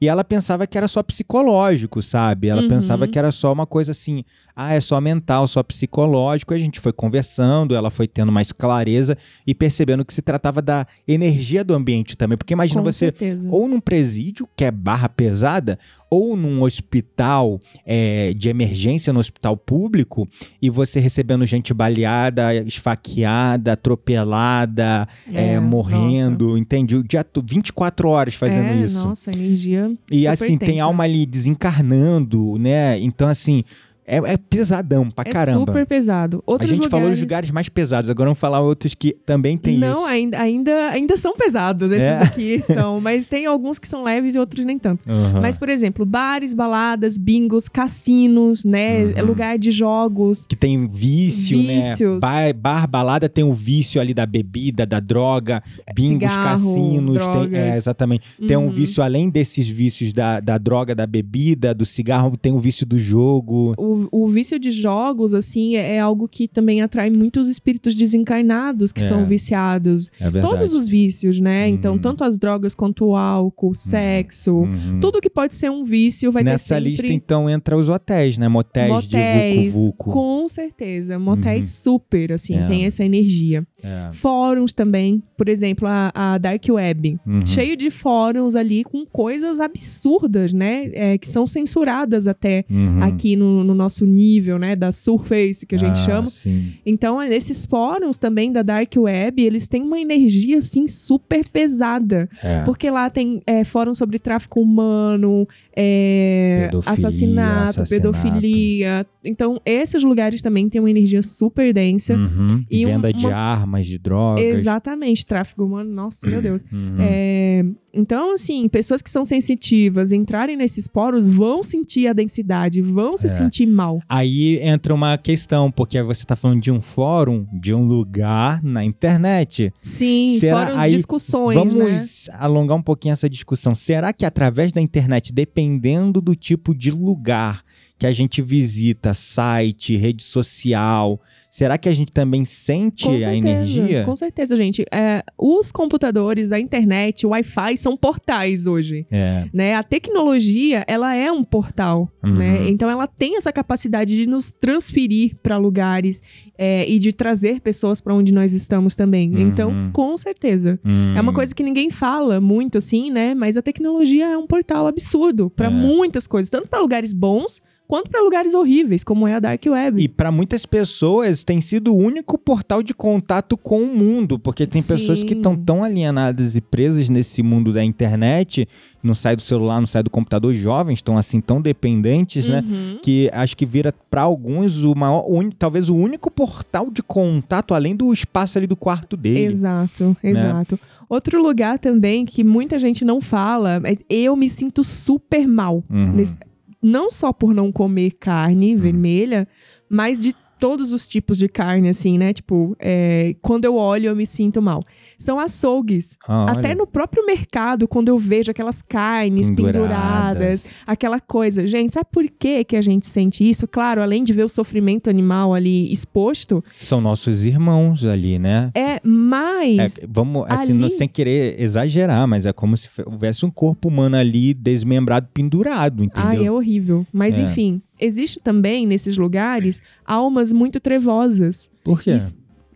Speaker 2: E ela pensava que era só psicológico, sabe? Ela
Speaker 1: Uhum.
Speaker 2: pensava que era só uma coisa assim, ah, é só mental, só psicológico. A gente foi conversando, ela foi tendo mais clareza e percebendo que se tratava da energia do ambiente também. Porque imagina
Speaker 1: Com
Speaker 2: você
Speaker 1: certeza.
Speaker 2: ou num presídio, que é barra pesada, ou num hospital é, de emergência, no hospital público, e você recebendo gente baleada, esfaqueada, atropelada, é,
Speaker 1: É,
Speaker 2: morrendo, entende? O dia to- 24 horas fazendo
Speaker 1: é,
Speaker 2: isso.
Speaker 1: Nossa, energia.
Speaker 2: E assim, tem alma ali desencarnando, né? Então, assim, é, é pesadão pra
Speaker 1: É
Speaker 2: caramba.
Speaker 1: super pesado.
Speaker 2: A
Speaker 1: Outros
Speaker 2: gente
Speaker 1: lugares...
Speaker 2: falou os lugares mais pesados, agora vamos falar outros que também tem
Speaker 1: não,
Speaker 2: isso.
Speaker 1: ainda, ainda, ainda são pesados esses
Speaker 2: É.
Speaker 1: aqui são, mas tem alguns que são leves e outros nem tanto.
Speaker 2: Aham.
Speaker 1: Mas, por exemplo, bares, baladas, bingos, cassinos, né?
Speaker 2: Uhum.
Speaker 1: É lugar de jogos.
Speaker 2: que tem vício,
Speaker 1: Vícios.
Speaker 2: né? Bar, bar, balada tem o vício ali da bebida, da droga, bingos,
Speaker 1: Cigarro,
Speaker 2: cassinos, tem, é, exatamente. Tem um
Speaker 1: Uhum.
Speaker 2: vício além desses vícios da, da droga, da bebida, do cigarro, tem o vício do jogo.
Speaker 1: O, o vício de jogos, assim, é, é algo que também atrai muitos espíritos desencarnados que
Speaker 2: É.
Speaker 1: são viciados.
Speaker 2: É verdade.
Speaker 1: Todos os vícios, né? Então,
Speaker 2: Uhum.
Speaker 1: tanto as drogas quanto o álcool, sexo.
Speaker 2: Uhum.
Speaker 1: Tudo que pode ser um vício vai
Speaker 2: Nessa
Speaker 1: ter sempre...
Speaker 2: lista, então, entra os hotéis, né? Motéis,
Speaker 1: Motéis,
Speaker 2: de vucu-vucu.
Speaker 1: com certeza. Motéis super, assim,
Speaker 2: É.
Speaker 1: tem essa energia.
Speaker 2: É.
Speaker 1: Fóruns também, por exemplo, a, a Dark Web.
Speaker 2: Uhum.
Speaker 1: Cheio de fóruns ali com coisas absurdas, né? É, que são censuradas até
Speaker 2: Uhum.
Speaker 1: aqui no, no nosso nível, né? Da Surface, que a gente
Speaker 2: Ah,
Speaker 1: chama.
Speaker 2: Sim.
Speaker 1: Então, esses fóruns também da Dark Web, eles têm uma energia, assim, super pesada.
Speaker 2: É.
Speaker 1: Porque lá tem é, fórum sobre tráfico humano, é,
Speaker 2: Pedofilia,
Speaker 1: assassinato,
Speaker 2: assassinato.
Speaker 1: pedofilia. Então, esses lugares também têm uma energia super densa.
Speaker 2: Uhum.
Speaker 1: E um-
Speaker 2: Venda de
Speaker 1: uma-
Speaker 2: armas, de drogas.
Speaker 1: Exatamente, tráfico humano, nossa, meu Deus.
Speaker 2: Uhum.
Speaker 1: É, então, assim, pessoas que são sensitivas entrarem nesses poros vão sentir a densidade, vão se
Speaker 2: É.
Speaker 1: sentir mal.
Speaker 2: Aí entra uma questão, porque você está falando de um fórum, de um lugar na internet.
Speaker 1: Sim,
Speaker 2: Será-
Speaker 1: fora as
Speaker 2: aí,
Speaker 1: discussões, né?
Speaker 2: Vamos alongar um pouquinho essa discussão. Será que através da internet, dependendo do tipo de lugar que a gente visita, site, rede social, será que a gente também sente
Speaker 1: Com
Speaker 2: a
Speaker 1: certeza,
Speaker 2: energia?
Speaker 1: Com certeza, gente. É, os computadores, a internet, o Wi-Fi são portais hoje.
Speaker 2: É.
Speaker 1: Né? A tecnologia, ela é um portal,
Speaker 2: Uhum.
Speaker 1: né? Então ela tem essa capacidade de nos transferir para lugares é, e de trazer pessoas para onde nós estamos também.
Speaker 2: Uhum.
Speaker 1: Então, com certeza. É uma coisa que ninguém fala muito assim, né? Mas a tecnologia é um portal absurdo para
Speaker 2: É.
Speaker 1: muitas coisas, tanto para lugares bons quanto para lugares horríveis, como é a Dark Web.
Speaker 2: E para muitas pessoas tem sido o único portal de contato com o mundo, porque tem
Speaker 1: Sim.
Speaker 2: pessoas que estão tão alienadas e presas nesse mundo da internet, não sai do celular, não sai do computador, jovens estão assim tão dependentes, né?
Speaker 1: Uhum.
Speaker 2: Que acho que vira para alguns o maior, talvez o único portal de contato além do espaço ali do quarto dele.
Speaker 1: Exato,
Speaker 2: né?
Speaker 1: exato. Outro lugar também que muita gente não fala, mas eu me sinto super mal.
Speaker 2: Uhum.
Speaker 1: nesse- não só por não comer carne vermelha, mas de todos os tipos de carne, assim, né? Tipo, é, quando eu olho, eu me sinto mal. São açougues.
Speaker 2: Ah.
Speaker 1: Até no próprio mercado, quando eu vejo aquelas carnes penduradas, aquela coisa. Gente, sabe por que, que a gente sente isso? Claro, além de ver o sofrimento animal ali exposto,
Speaker 2: São nossos irmãos ali, né?
Speaker 1: é mais.
Speaker 2: É, vamos, assim, não-
Speaker 1: ali-
Speaker 2: sem querer exagerar, mas é como se houvesse um corpo humano ali desmembrado, pendurado,
Speaker 1: é
Speaker 2: entendeu?
Speaker 1: horrível. Mas
Speaker 2: É.
Speaker 1: enfim, existe também nesses lugares almas muito trevosas
Speaker 2: Por quê?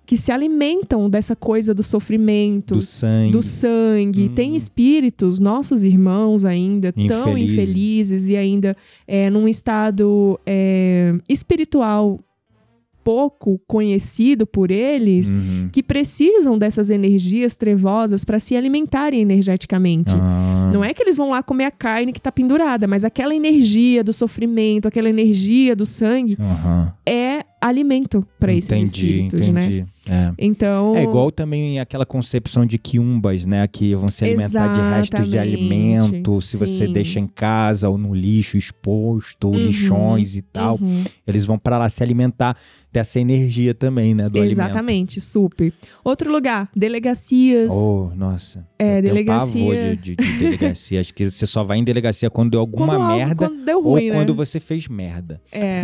Speaker 1: Que, se alimentam dessa coisa do sofrimento,
Speaker 2: Do sangue.
Speaker 1: do sangue.
Speaker 2: Hum.
Speaker 1: Tem espíritos, nossos irmãos ainda, tão
Speaker 2: Infelizes.
Speaker 1: infelizes e ainda é, num estado é, espiritual pouco conhecido por eles.
Speaker 2: Uhum.
Speaker 1: Que precisam dessas energias trevosas para se alimentarem energeticamente.
Speaker 2: Ah,
Speaker 1: Não é que eles vão lá comer a carne que tá pendurada, mas aquela energia do sofrimento, aquela energia do sangue
Speaker 2: aham.
Speaker 1: é alimento para esses
Speaker 2: entendi,
Speaker 1: espíritos, né?
Speaker 2: É.
Speaker 1: Então,
Speaker 2: É igual também aquela concepção de quiumbas, né? Que vão se alimentar de restos de alimento, se você
Speaker 1: sim.
Speaker 2: deixa em casa ou no lixo exposto, ou
Speaker 1: Uhum,
Speaker 2: lixões e tal.
Speaker 1: Uhum,
Speaker 2: Eles vão pra lá se alimentar dessa energia também, né? Do alimento.
Speaker 1: exatamente, super. Outro lugar, delegacias.
Speaker 2: Oh, nossa.
Speaker 1: É,
Speaker 2: eu tenho
Speaker 1: delegacia.
Speaker 2: pavor de, de- de delegacia. Acho que você só vai em delegacia quando deu alguma
Speaker 1: quando algo-
Speaker 2: merda
Speaker 1: quando deu
Speaker 2: ou
Speaker 1: ruim, né?
Speaker 2: quando você fez merda.
Speaker 1: É.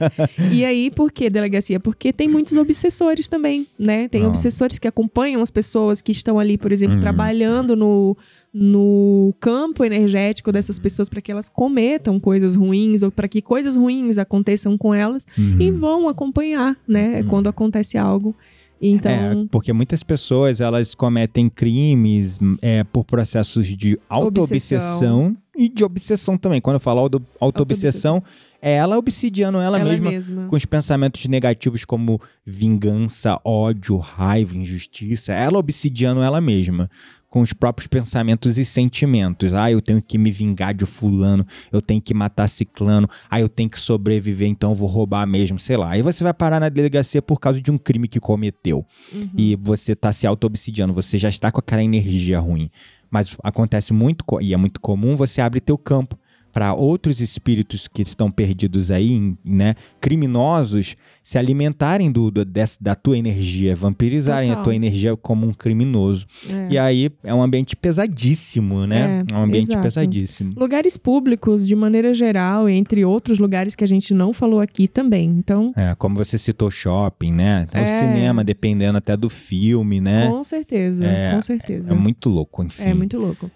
Speaker 1: e aí, por que delegacia? Porque tem muitos obsessores também, né? Tem
Speaker 2: Ah.
Speaker 1: obsessores que acompanham as pessoas que estão ali, por exemplo,
Speaker 2: Uhum.
Speaker 1: trabalhando no, no campo energético dessas pessoas para que elas cometam coisas ruins ou para que coisas ruins aconteçam com elas e
Speaker 2: Uhum.
Speaker 1: vão acompanhar, né?
Speaker 2: Uhum.
Speaker 1: Quando acontece algo. Então,
Speaker 2: É, porque muitas pessoas elas cometem crimes é, por processos de auto-obsessão e de obsessão também. Quando eu falo auto- auto-obsessão, é ela obsidiando ela,
Speaker 1: ela
Speaker 2: mesma
Speaker 1: mesma.
Speaker 2: com os pensamentos negativos como vingança, ódio, raiva, injustiça. Ela obsidiando ela mesma com os próprios pensamentos e sentimentos. Ah, eu tenho que me vingar de fulano, eu tenho que matar ciclano, ah, eu tenho que sobreviver, então eu vou roubar mesmo, sei lá. Aí você vai parar na delegacia por causa de um crime que cometeu.
Speaker 1: Uhum.
Speaker 2: E você tá se auto-obsidiando, você já está com aquela energia ruim. Mas acontece muito, e é muito comum, você abre teu campo para outros espíritos que estão perdidos aí, né, criminosos, se alimentarem do, do- dessa- da tua energia, vampirizarem a
Speaker 1: Total.
Speaker 2: tua energia como um criminoso.
Speaker 1: É.
Speaker 2: E aí é um ambiente pesadíssimo, né?
Speaker 1: É,
Speaker 2: É, um ambiente
Speaker 1: exato.
Speaker 2: pesadíssimo.
Speaker 1: Lugares públicos, de maneira geral, entre outros lugares que a gente não falou aqui também. Então,
Speaker 2: É, como você citou shopping, né? Até
Speaker 1: É.
Speaker 2: O cinema, dependendo até do filme, né?
Speaker 1: com certeza,
Speaker 2: É,
Speaker 1: com certeza.
Speaker 2: É muito louco, enfim.
Speaker 1: É muito louco.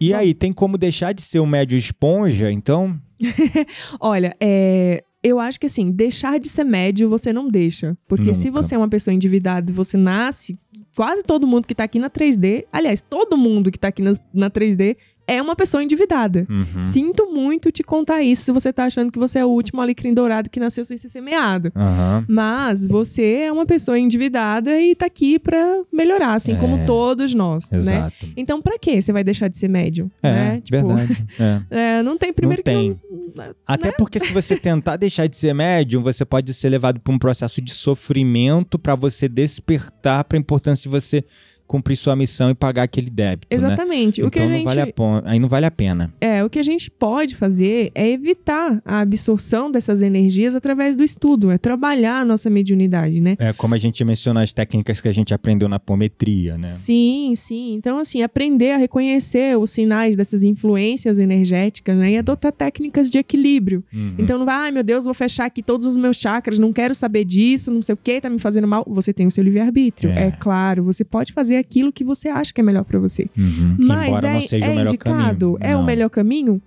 Speaker 2: E aí, tem como deixar de ser um médio esponja, então?
Speaker 1: Olha, é, eu acho que assim, deixar de ser médio você não deixa. Porque se
Speaker 2: Nunca.
Speaker 1: você é uma pessoa endividada e você nasce, quase todo mundo que tá aqui na 3D, aliás, todo mundo que tá aqui na, na 3D é uma pessoa endividada.
Speaker 2: Uhum.
Speaker 1: Sinto muito te contar isso se você tá achando que você é o último alecrim dourado que nasceu sem ser semeado.
Speaker 2: Aham.
Speaker 1: Mas você é uma pessoa endividada e tá aqui pra melhorar, assim
Speaker 2: É.
Speaker 1: como todos nós, né?
Speaker 2: Exato.
Speaker 1: Então, pra que você vai deixar de ser médio?
Speaker 2: É,
Speaker 1: né? Tipo,
Speaker 2: verdade. É.
Speaker 1: é, não tem primeiro
Speaker 2: Não tem.
Speaker 1: não,
Speaker 2: Até porque se você tentar deixar de ser médium, você pode ser levado para um processo de sofrimento para você despertar para a importância de você cumprir sua missão e pagar aquele débito, né?
Speaker 1: Exatamente. que
Speaker 2: então não
Speaker 1: gente
Speaker 2: vale a pon- aí não vale a pena.
Speaker 1: é, o que a gente pode fazer é evitar a absorção dessas energias através do estudo, é trabalhar a nossa mediunidade, né?
Speaker 2: É como a gente mencionou as técnicas que a gente aprendeu na pometria, né?
Speaker 1: Sim, sim. Então, assim, aprender a reconhecer os sinais dessas influências energéticas, né? E adotar técnicas de equilíbrio.
Speaker 2: Uhum.
Speaker 1: Então não vai, ai meu Deus, vou fechar aqui todos os meus chakras, não quero saber disso, não sei o que, tá me fazendo mal. Você tem o seu livre-arbítrio.
Speaker 2: É.
Speaker 1: É. claro, você pode fazer aquilo que você acha que é melhor pra você.
Speaker 2: Uhum.
Speaker 1: Mas é,
Speaker 2: seja
Speaker 1: é
Speaker 2: o
Speaker 1: indicado?
Speaker 2: caminho.
Speaker 1: É
Speaker 2: Não.
Speaker 1: o melhor caminho?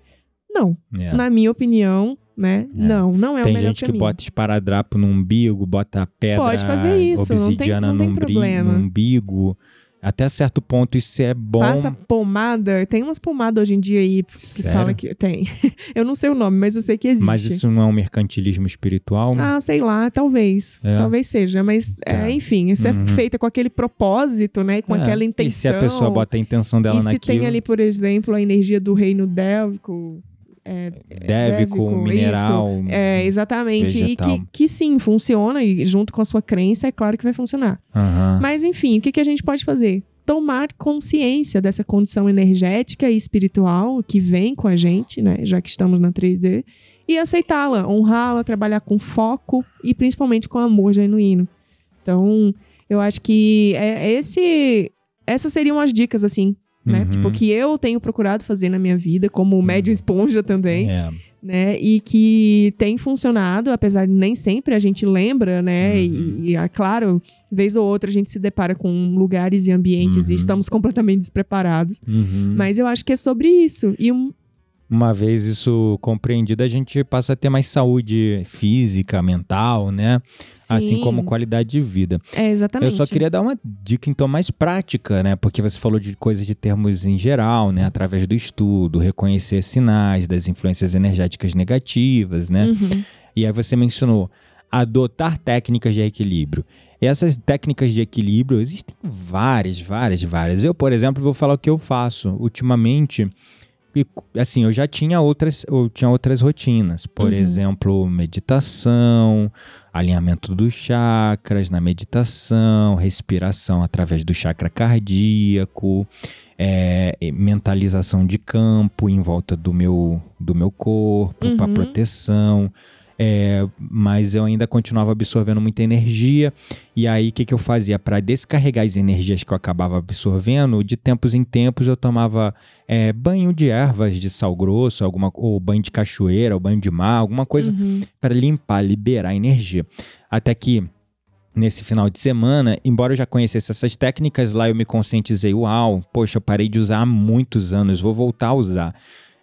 Speaker 1: Não.
Speaker 2: É.
Speaker 1: Na minha opinião, né?
Speaker 2: É.
Speaker 1: Não, não é o
Speaker 2: Tem
Speaker 1: melhor
Speaker 2: gente que
Speaker 1: caminho.
Speaker 2: bota esparadrapo no umbigo, bota pedra
Speaker 1: Pode fazer isso, não tem-
Speaker 2: obsidiana
Speaker 1: não tem
Speaker 2: no,
Speaker 1: problema.
Speaker 2: no umbigo. Até certo ponto isso é bom.
Speaker 1: Passa pomada, tem umas pomadas hoje em dia aí que
Speaker 2: Sério?
Speaker 1: fala que tem. eu não sei o nome, mas eu sei que existe.
Speaker 2: Mas isso não é um mercantilismo espiritual?
Speaker 1: Ah, sei lá, talvez.
Speaker 2: É.
Speaker 1: Talvez seja, mas
Speaker 2: Tá.
Speaker 1: é, enfim, isso
Speaker 2: Uhum.
Speaker 1: é feita com aquele propósito, né? Com
Speaker 2: É.
Speaker 1: aquela intenção.
Speaker 2: E se a pessoa bota a intenção dela
Speaker 1: E se
Speaker 2: naquilo,
Speaker 1: tem ali, por exemplo, a energia do reino délvico. É,
Speaker 2: dévico,
Speaker 1: dévico,
Speaker 2: mineral,
Speaker 1: é, exatamente.
Speaker 2: vegetal.
Speaker 1: E que, que sim, funciona, e junto com a sua crença, é claro que vai funcionar. Mas, enfim, o que, que a gente pode fazer? Tomar consciência dessa condição energética e espiritual que vem com a gente, né? Já que estamos na 3D, e aceitá-la, honrá-la, trabalhar com foco e principalmente com amor genuíno. Então, eu acho que é esse. Essas seriam as dicas, assim, né?
Speaker 2: Uhum.
Speaker 1: Tipo, que eu tenho procurado fazer na minha vida, como médio esponja também
Speaker 2: É.
Speaker 1: né? E que tem funcionado, apesar de nem sempre a gente lembra, né?
Speaker 2: Uhum.
Speaker 1: E, e, é claro, vez ou outra a gente se depara com lugares e ambientes
Speaker 2: Uhum.
Speaker 1: e estamos completamente despreparados.
Speaker 2: Uhum.
Speaker 1: Mas eu acho que é sobre isso. E um,
Speaker 2: Uma vez isso compreendido, a gente passa a ter mais saúde física, mental, né? Assim
Speaker 1: sim,
Speaker 2: como qualidade de vida.
Speaker 1: É, exatamente.
Speaker 2: Eu só queria dar uma dica, então, mais prática, né? Porque você falou de coisas de termos em geral, né? Através do estudo, reconhecer sinais das influências energéticas negativas, né?
Speaker 1: Uhum.
Speaker 2: E aí você mencionou adotar técnicas de equilíbrio. Essas técnicas de equilíbrio existem várias, várias, várias. Eu, por exemplo, vou falar o que eu faço. Ultimamente, e, assim, eu já tinha outras, eu tinha outras rotinas. Por
Speaker 1: Uhum.
Speaker 2: exemplo, meditação, alinhamento dos chakras na meditação, respiração através do chakra cardíaco, é, mentalização de campo em volta do meu, do meu corpo, para
Speaker 1: Uhum.
Speaker 2: proteção. É, mas eu ainda continuava absorvendo muita energia. E aí, o que, que eu fazia? Para descarregar as energias que eu acabava absorvendo, de tempos em tempos eu tomava é, banho de ervas de sal grosso, alguma, ou banho de cachoeira, ou banho de mar, alguma coisa
Speaker 1: Uhum.
Speaker 2: para limpar, liberar energia. Até que nesse final de semana, embora eu já conhecesse essas técnicas, lá eu me conscientizei, uau, poxa, eu parei de usar há muitos anos, vou voltar a usar.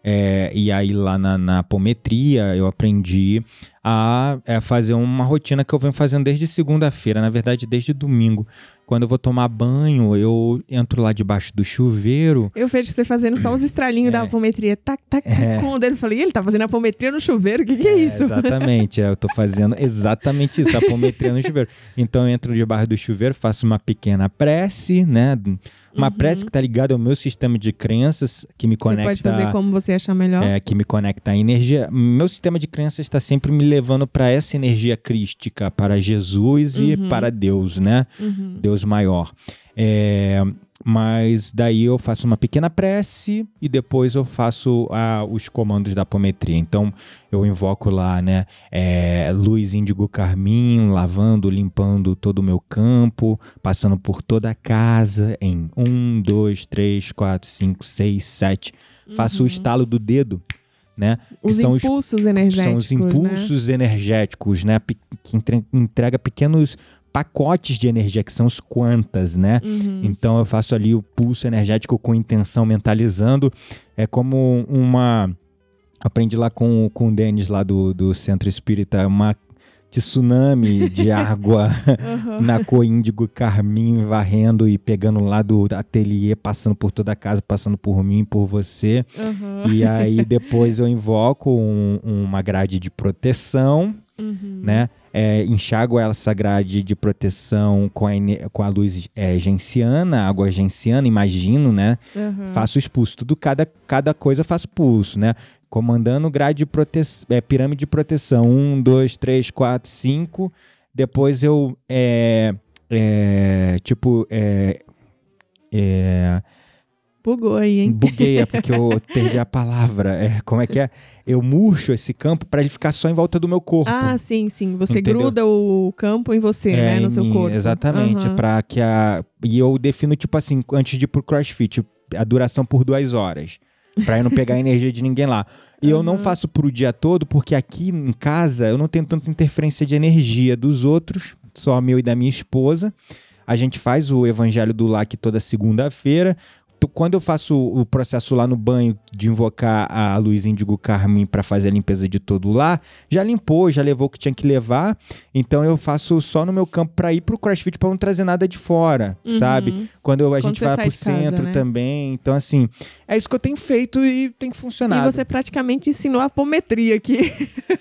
Speaker 2: É, e aí lá na, na apometria eu aprendi a é, fazer uma rotina que eu venho fazendo desde segunda-feira, na verdade desde domingo. Quando eu vou tomar banho, eu entro lá debaixo do chuveiro.
Speaker 1: Eu vejo você fazendo só os estralinhos da apometria. Tac, tac, tac, com o dedo. Eu falei, "Ih, ele tá fazendo apometria no chuveiro? O que, que é, isso?
Speaker 2: Exatamente, é, eu tô fazendo exatamente isso, apometria no chuveiro. Então eu entro debaixo do chuveiro, faço uma pequena prece, né? Uma
Speaker 1: Uhum.
Speaker 2: prece que tá ligada ao meu sistema de crenças, que me
Speaker 1: Você
Speaker 2: conecta.
Speaker 1: pode fazer como você achar melhor.
Speaker 2: é, que me conecta à energia. Meu sistema de crenças está sempre me levando para essa energia crística, para Jesus e
Speaker 1: Uhum.
Speaker 2: para Deus, né?
Speaker 1: Uhum.
Speaker 2: Deus maior. É, mas daí eu faço uma pequena prece e depois eu faço ah, os comandos da apometria. Então eu invoco lá, né? é, luz índigo carmim, lavando, limpando todo o meu campo, passando por toda a casa em um, dois, três, quatro, cinco, seis, sete. Faço o estalo do dedo, né? que
Speaker 1: Uhum. Os
Speaker 2: são os
Speaker 1: impulsos energéticos.
Speaker 2: são os
Speaker 1: né?
Speaker 2: impulsos energéticos, né? Pe- Que entre- entrega pequenos pacotes de energia, que são os quantas, né?
Speaker 1: Uhum.
Speaker 2: Então eu faço ali o pulso energético com intenção, mentalizando. É como uma. Aprendi lá com, com o Denis lá do, do Centro Espírita, uma tsunami de água
Speaker 1: Uhum.
Speaker 2: na cor índigo carmim, varrendo e pegando lá do ateliê, passando por toda a casa, passando por mim, por você.
Speaker 1: Uhum.
Speaker 2: E aí depois eu invoco um- uma grade de proteção,
Speaker 1: Uhum.
Speaker 2: né? É, enxago essa grade de proteção com a, com a luz é, genciana, água genciana, imagino, né?
Speaker 1: Uhum.
Speaker 2: Faço expulso. Tudo, cada, cada coisa eu faço pulso, né? Comandando grade de proteção, é, pirâmide de proteção. Um, dois, três, quatro, cinco. Depois eu, é, é, tipo, é, é,
Speaker 1: Bugou aí, hein?
Speaker 2: Buguei, é porque eu perdi a palavra. É, como é que é? Eu murcho esse campo para ele ficar só em volta do meu corpo.
Speaker 1: Ah, sim, sim. Você
Speaker 2: Entendeu?
Speaker 1: gruda o campo em você,
Speaker 2: É,
Speaker 1: né?
Speaker 2: em
Speaker 1: No seu
Speaker 2: mim,
Speaker 1: corpo.
Speaker 2: Exatamente,
Speaker 1: Aham.
Speaker 2: para que a e eu defino tipo assim, antes de ir pro CrossFit, a duração por duas horas, Pra eu não pegar a energia de ninguém lá. E eu não faço pro dia todo porque aqui em casa eu não tenho tanta interferência de energia dos outros, só meu e da minha esposa. A gente faz o Evangelho do Lac toda segunda-feira. Quando eu faço o processo lá no banho de invocar a luz índigo carmim para fazer a limpeza de todo lá, já limpou, já levou o que tinha que levar. Então eu faço só no meu campo para ir pro CrossFit para não trazer nada de fora,
Speaker 1: Uhum.
Speaker 2: sabe? Quando eu- a
Speaker 1: Quando
Speaker 2: gente vai pro
Speaker 1: de casa,
Speaker 2: centro
Speaker 1: né?
Speaker 2: também. Então assim, é isso que eu tenho feito e tem
Speaker 1: E
Speaker 2: funcionado.
Speaker 1: você praticamente ensinou a apometria aqui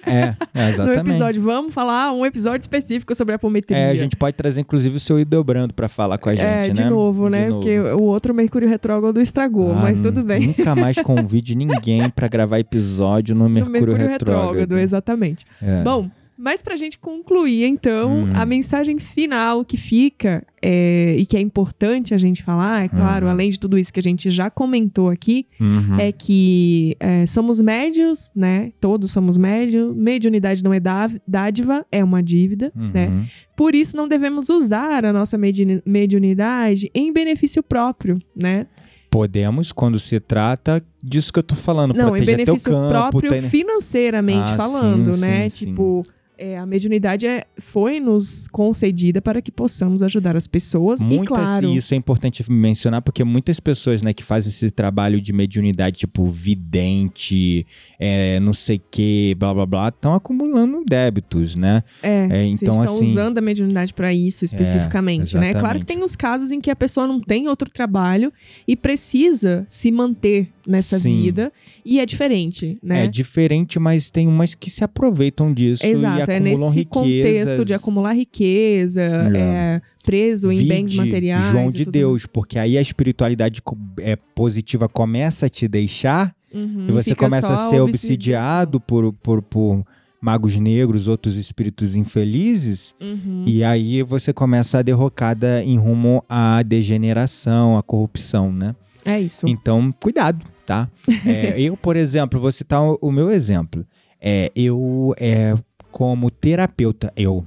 Speaker 2: É, é,
Speaker 1: no
Speaker 2: exatamente.
Speaker 1: episódio. Vamos falar um episódio específico sobre a apometria.
Speaker 2: É, a gente pode trazer inclusive o seu Ideobrando para falar com a gente,
Speaker 1: É,
Speaker 2: né?
Speaker 1: de novo, né?
Speaker 2: De novo.
Speaker 1: Porque o outro Mercúrio Retrógrado estragou,
Speaker 2: Ah,
Speaker 1: mas tudo bem.
Speaker 2: Nunca mais convide ninguém para gravar episódio no
Speaker 1: No
Speaker 2: Mercúrio, Retrógrado.
Speaker 1: exatamente.
Speaker 2: É.
Speaker 1: Bom, mas pra gente concluir, então,
Speaker 2: Hum.
Speaker 1: a mensagem final que fica é, e que é importante a gente falar, é claro,
Speaker 2: Uhum.
Speaker 1: além de tudo isso que a gente já comentou aqui,
Speaker 2: Uhum.
Speaker 1: é que é, somos médios, né? Todos somos médios. Mediunidade não é dá- dádiva, é uma dívida, né?
Speaker 2: Uhum.
Speaker 1: Por isso não devemos usar a nossa medi- mediunidade em benefício próprio, né?
Speaker 2: Podemos, quando se trata disso que eu tô falando,
Speaker 1: Não, em
Speaker 2: proteger teu
Speaker 1: benefício
Speaker 2: campo,
Speaker 1: próprio
Speaker 2: ter-
Speaker 1: financeiramente
Speaker 2: Ah,
Speaker 1: falando,
Speaker 2: sim,
Speaker 1: né?
Speaker 2: sim,
Speaker 1: tipo, é, a mediunidade é, foi nos concedida para que possamos ajudar as pessoas. e
Speaker 2: Muitas,
Speaker 1: claro,
Speaker 2: e isso é importante mencionar, porque muitas pessoas, né, que fazem esse trabalho de mediunidade, tipo vidente, é, não sei o que, blá blá blá, estão acumulando débitos, né?
Speaker 1: é,
Speaker 2: é, então,
Speaker 1: estão
Speaker 2: assim- É,
Speaker 1: usando a mediunidade para isso especificamente, né? Claro
Speaker 2: exatamente.
Speaker 1: que tem os casos em que a pessoa não tem outro trabalho e precisa se manter nessa
Speaker 2: Sim.
Speaker 1: vida e é diferente, né?
Speaker 2: É diferente, mas tem umas que se aproveitam disso e
Speaker 1: Exato, é
Speaker 2: acumulam
Speaker 1: nesse
Speaker 2: riquezas.
Speaker 1: contexto de acumular riqueza,
Speaker 2: É.
Speaker 1: é, preso em bens
Speaker 2: Vide
Speaker 1: materiais.
Speaker 2: João
Speaker 1: e
Speaker 2: de Deus, porque aí a espiritualidade é, positiva começa a te deixar
Speaker 1: Uhum,
Speaker 2: e você começa a ser obsidiado por, por, por magos negros, outros espíritos infelizes,
Speaker 1: Uhum.
Speaker 2: e aí você começa a derrocada em rumo à degeneração, à corrupção, né?
Speaker 1: É isso.
Speaker 2: Então, cuidado, tá? É, eu, por exemplo, vou citar o, o meu exemplo. É, eu, é, como terapeuta, eu,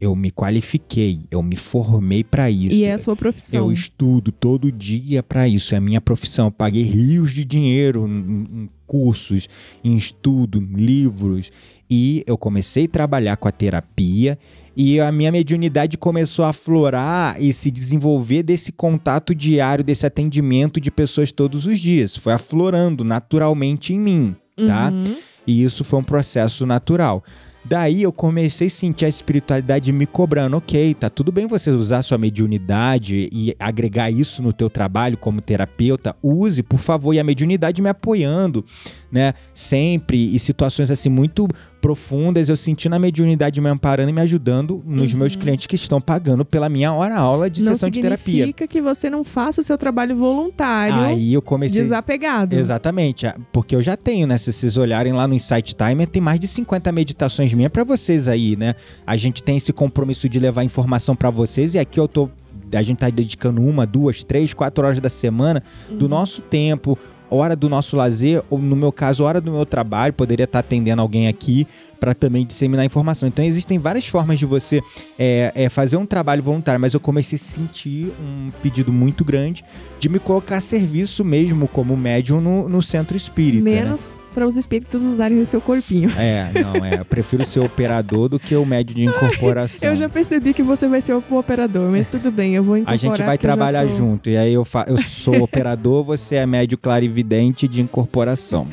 Speaker 2: eu me qualifiquei, eu me formei para isso.
Speaker 1: E é a sua profissão.
Speaker 2: Eu estudo todo dia para isso, é a minha profissão. Eu paguei rios de dinheiro em, em cursos, em estudo, em livros. E eu comecei a trabalhar com a terapia e a minha mediunidade começou a aflorar e se desenvolver desse contato diário, desse atendimento de pessoas todos os dias. Foi aflorando naturalmente em mim, tá?
Speaker 1: Uhum.
Speaker 2: E isso foi um processo natural. Daí eu comecei a sentir a espiritualidade me cobrando, ok, tá tudo bem você usar sua mediunidade e agregar isso no teu trabalho como terapeuta, use, por favor, e a mediunidade me apoiando, né, sempre, e situações assim muito profundas, eu sentindo a mediunidade me amparando e me ajudando nos meus clientes que estão pagando pela minha hora aula de
Speaker 1: Uhum. não
Speaker 2: sessão de terapia.
Speaker 1: significa que você não faça o seu trabalho voluntário
Speaker 2: Aí eu comecei
Speaker 1: desapegado.
Speaker 2: Exatamente, a- porque eu já tenho, né? Se vocês olharem lá no Insight Timer, tem mais de 50 meditações minhas pra vocês aí, né? A gente tem esse compromisso de levar informação pra vocês e aqui eu tô. A gente tá dedicando uma, duas, três, quatro horas da semana do nosso tempo, hora do nosso lazer, ou no meu caso, hora do meu trabalho, poderia estar atendendo alguém aqui para também disseminar informação. Então existem várias formas de você é, é, fazer um trabalho voluntário, mas eu comecei a sentir um pedido muito grande de me colocar a serviço mesmo como médium no, no centro espírita. né?
Speaker 1: Menos para os espíritos usarem o seu corpinho.
Speaker 2: É, não, é. Eu prefiro ser operador do que o médium de incorporação.
Speaker 1: Eu já percebi que você vai ser o operador, mas tudo bem, eu vou
Speaker 2: A
Speaker 1: incorporar.
Speaker 2: gente vai trabalhar
Speaker 1: tô-
Speaker 2: junto. E aí eu, fa... eu sou operador, você é médio clarividente de incorporação.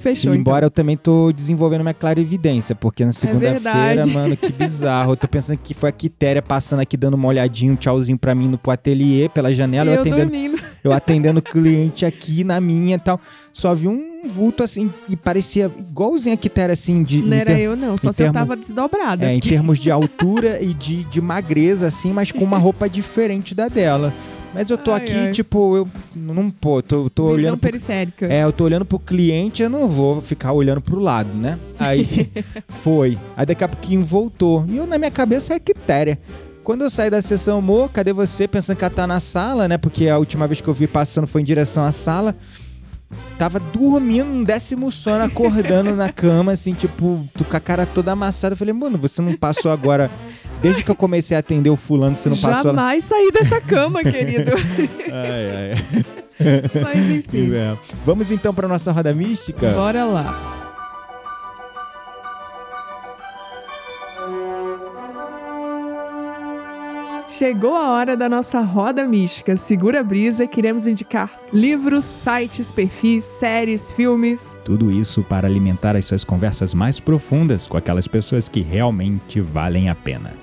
Speaker 1: Fechou,
Speaker 2: E embora
Speaker 1: então.
Speaker 2: eu também tô desenvolvendo minha clarividência, porque na segunda-feira,
Speaker 1: verdade.
Speaker 2: mano, que bizarro. Eu tô pensando que foi a Quitéria passando aqui dando uma olhadinha, um tchauzinho pra mim no pro ateliê, pela janela,
Speaker 1: E
Speaker 2: eu,
Speaker 1: eu
Speaker 2: atendendo,
Speaker 1: dormindo.
Speaker 2: eu atendendo cliente aqui na minha e tal. Só vi um vulto assim, e parecia igualzinho a Quitéria, assim, de.
Speaker 1: Não era eu, não. Só se eu
Speaker 2: termo-
Speaker 1: tava desdobrada.
Speaker 2: É, em termos de altura e de, de magreza, assim, mas com uma roupa diferente da dela. Mas eu tô
Speaker 1: Ai,
Speaker 2: aqui,
Speaker 1: ai.
Speaker 2: tipo, eu não, pô, tô, tô
Speaker 1: Visão
Speaker 2: olhando pro
Speaker 1: periférica.
Speaker 2: é, eu tô olhando pro cliente, eu não vou ficar olhando pro lado, né? Aí foi. Aí daqui a pouquinho voltou. E eu, na minha cabeça, é Quitéria. Quando eu saí da sessão, amor, cadê você? Pensando que ela tá na sala, né? Porque a última vez que eu vi passando foi em direção à sala. Tava dormindo um décimo sono, acordando na cama, assim, tipo, com a cara toda amassada. Eu falei, mano, você não passou agora. Desde que eu comecei a atender o fulano, você não passou. lá-
Speaker 1: Jamais saí dessa cama, querido.
Speaker 2: Ai, ai.
Speaker 1: Mas enfim,
Speaker 2: É. Vamos então pra nossa roda mística?
Speaker 1: bora lá. chegou a hora da nossa roda mística. Segura a brisa, queremos indicar livros, sites, perfis, séries, filmes.
Speaker 2: Tudo isso para alimentar as suas conversas mais profundas com aquelas pessoas que realmente valem a pena.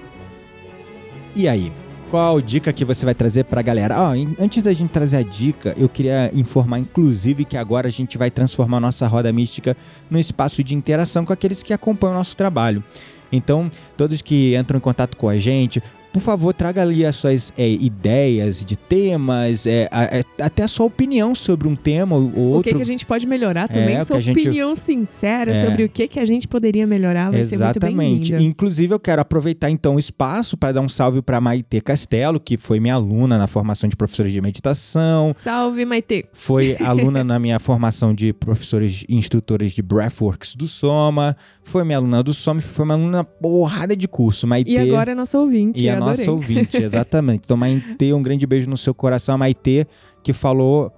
Speaker 2: E aí, qual dica que você vai trazer para a galera? Antes da gente trazer a dica, eu queria informar, inclusive, que agora a gente vai transformar nossa roda mística num espaço de interação com aqueles que acompanham o nosso trabalho. Então, todos que entram em contato com a gente, por favor, traga ali as suas é, ideias de temas, é, a, é, até a sua opinião sobre um tema ou outro.
Speaker 1: O que, que a gente pode melhorar também, é, sua gente... opinião sincera
Speaker 2: é.
Speaker 1: sobre o que, que a gente poderia melhorar vai
Speaker 2: Exatamente.
Speaker 1: ser muito
Speaker 2: Inclusive, eu quero aproveitar então o espaço para dar um salve para Maite Castelo, que foi minha aluna na formação de professores de meditação.
Speaker 1: Salve, Maite!
Speaker 2: Foi aluna na minha formação de professores e instrutores de Breathworks do Soma. Foi minha aluna do Soma, foi uma aluna porrada de curso. Maite...
Speaker 1: E agora é nossa ouvinte.
Speaker 2: E a nossa ouvinte, exatamente. Então, Maitê, um grande beijo no seu coração. A Maitê que falou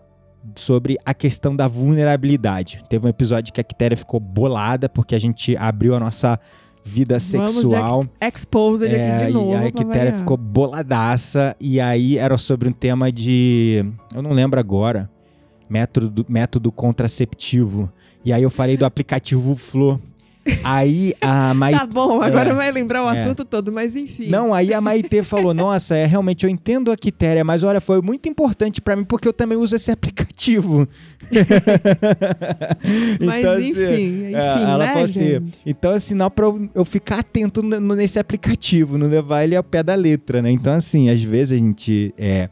Speaker 2: sobre a questão da vulnerabilidade. Teve um episódio que a Quitéria ficou bolada porque a gente abriu a nossa vida sexual.
Speaker 1: Vamos exposed é, aqui de novo.
Speaker 2: A Quitéria ficou boladaça. E aí era sobre um tema de. Eu não lembro agora. Método, método contraceptivo. E aí eu falei do aplicativo Flor. Aí a Maite.
Speaker 1: Tá bom, agora é, vai lembrar o é. assunto todo, mas enfim.
Speaker 2: Não, aí a Maite falou: Nossa, é realmente eu entendo a Quitéria, mas olha, foi muito importante para mim porque eu também uso esse aplicativo.
Speaker 1: mas então, assim, enfim, assim, enfim, ela né, falou assim:
Speaker 2: Então, assim, não pra eu ficar atento nesse aplicativo, não levar ele ao pé da letra, né? Então, assim, às vezes a gente. É,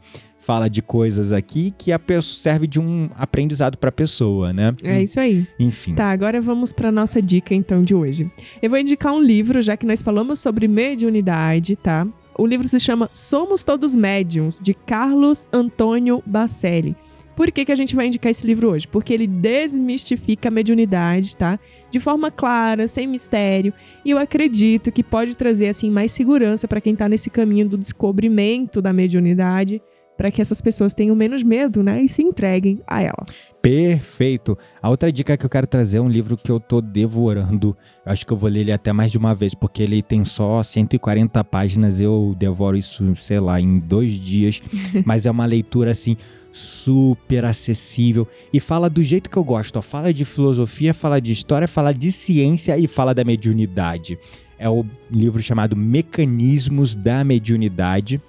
Speaker 2: fala de coisas aqui que a pessoa serve de um aprendizado para a pessoa, né?
Speaker 1: É isso aí.
Speaker 2: Enfim.
Speaker 1: Tá, agora vamos para nossa dica então de hoje. Eu vou indicar um livro, já que nós falamos sobre mediunidade, tá? O livro se chama Somos Todos Médiums, de Carlos Antônio Bacelli. Por que, que a gente vai indicar esse livro hoje? Porque ele desmistifica a mediunidade, tá? De forma clara, sem mistério. E eu acredito que pode trazer, assim, mais segurança para quem tá nesse caminho do descobrimento da mediunidade para que essas pessoas tenham menos medo, né, e se entreguem a ela.
Speaker 2: Perfeito. A outra dica que eu quero trazer é um livro que eu tô devorando. Eu acho que eu vou ler ele até mais de uma vez, porque ele tem só 140 páginas. Eu devoro isso, sei lá, em dois dias. Mas é uma leitura assim super acessível e fala do jeito que eu gosto. Ó. Fala de filosofia, fala de história, fala de ciência e fala da mediunidade. É o livro chamado Mecanismos da Mediunidade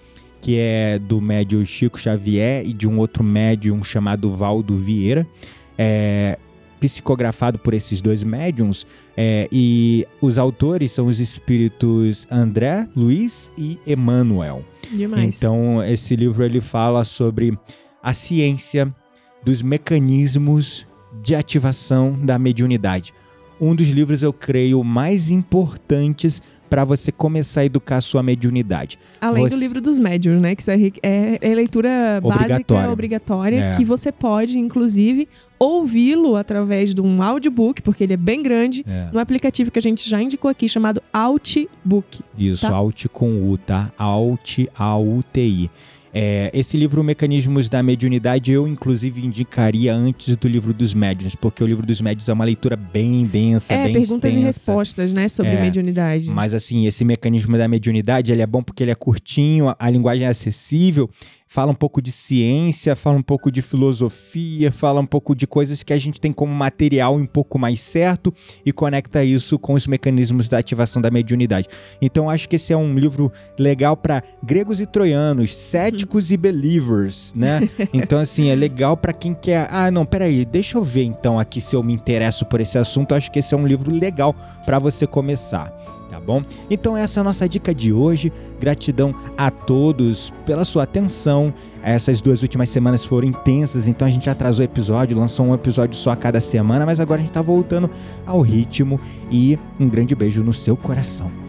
Speaker 2: que é do médium Chico Xavier e de um outro médium chamado Valdo Vieira. É, psicografado por esses dois médiums é, e os autores são os espíritos André, Luiz e Emmanuel.
Speaker 1: Demais.
Speaker 2: Então esse livro ele fala sobre a ciência dos mecanismos de ativação da mediunidade. Um dos livros eu creio mais importantes para você começar a educar a sua mediunidade.
Speaker 1: Além
Speaker 2: você...
Speaker 1: do livro dos médios, né? Que é, é, é leitura básica, obrigatória, é. que você pode, inclusive, ouvi-lo através de um audiobook, porque ele é bem grande, é. no aplicativo que a gente já indicou aqui, chamado Outbook.
Speaker 2: Isso, tá? Alt com U, tá? Alt, A-U-T-I. É, esse livro, Mecanismos da Mediunidade, eu inclusive indicaria antes do livro dos médiuns, porque o livro dos médiuns é uma leitura bem densa,
Speaker 1: é,
Speaker 2: bem
Speaker 1: perguntas
Speaker 2: extensa.
Speaker 1: e respostas, né, sobre é, mediunidade.
Speaker 2: Mas assim, esse Mecanismo da Mediunidade, ele é bom porque ele é curtinho, a linguagem é acessível fala um pouco de ciência, fala um pouco de filosofia, fala um pouco de coisas que a gente tem como material um pouco mais certo e conecta isso com os mecanismos da ativação da mediunidade. Então acho que esse é um livro legal para gregos e troianos, céticos e believers, né? Então assim, é legal para quem quer, ah, não, peraí, deixa eu ver então aqui se eu me interesso por esse assunto. Acho que esse é um livro legal para você começar tá bom? Então essa é a nossa dica de hoje. Gratidão a todos pela sua atenção. Essas duas últimas semanas foram intensas, então a gente atrasou o episódio, lançou um episódio só a cada semana, mas agora a gente tá voltando ao ritmo e um grande beijo no seu coração.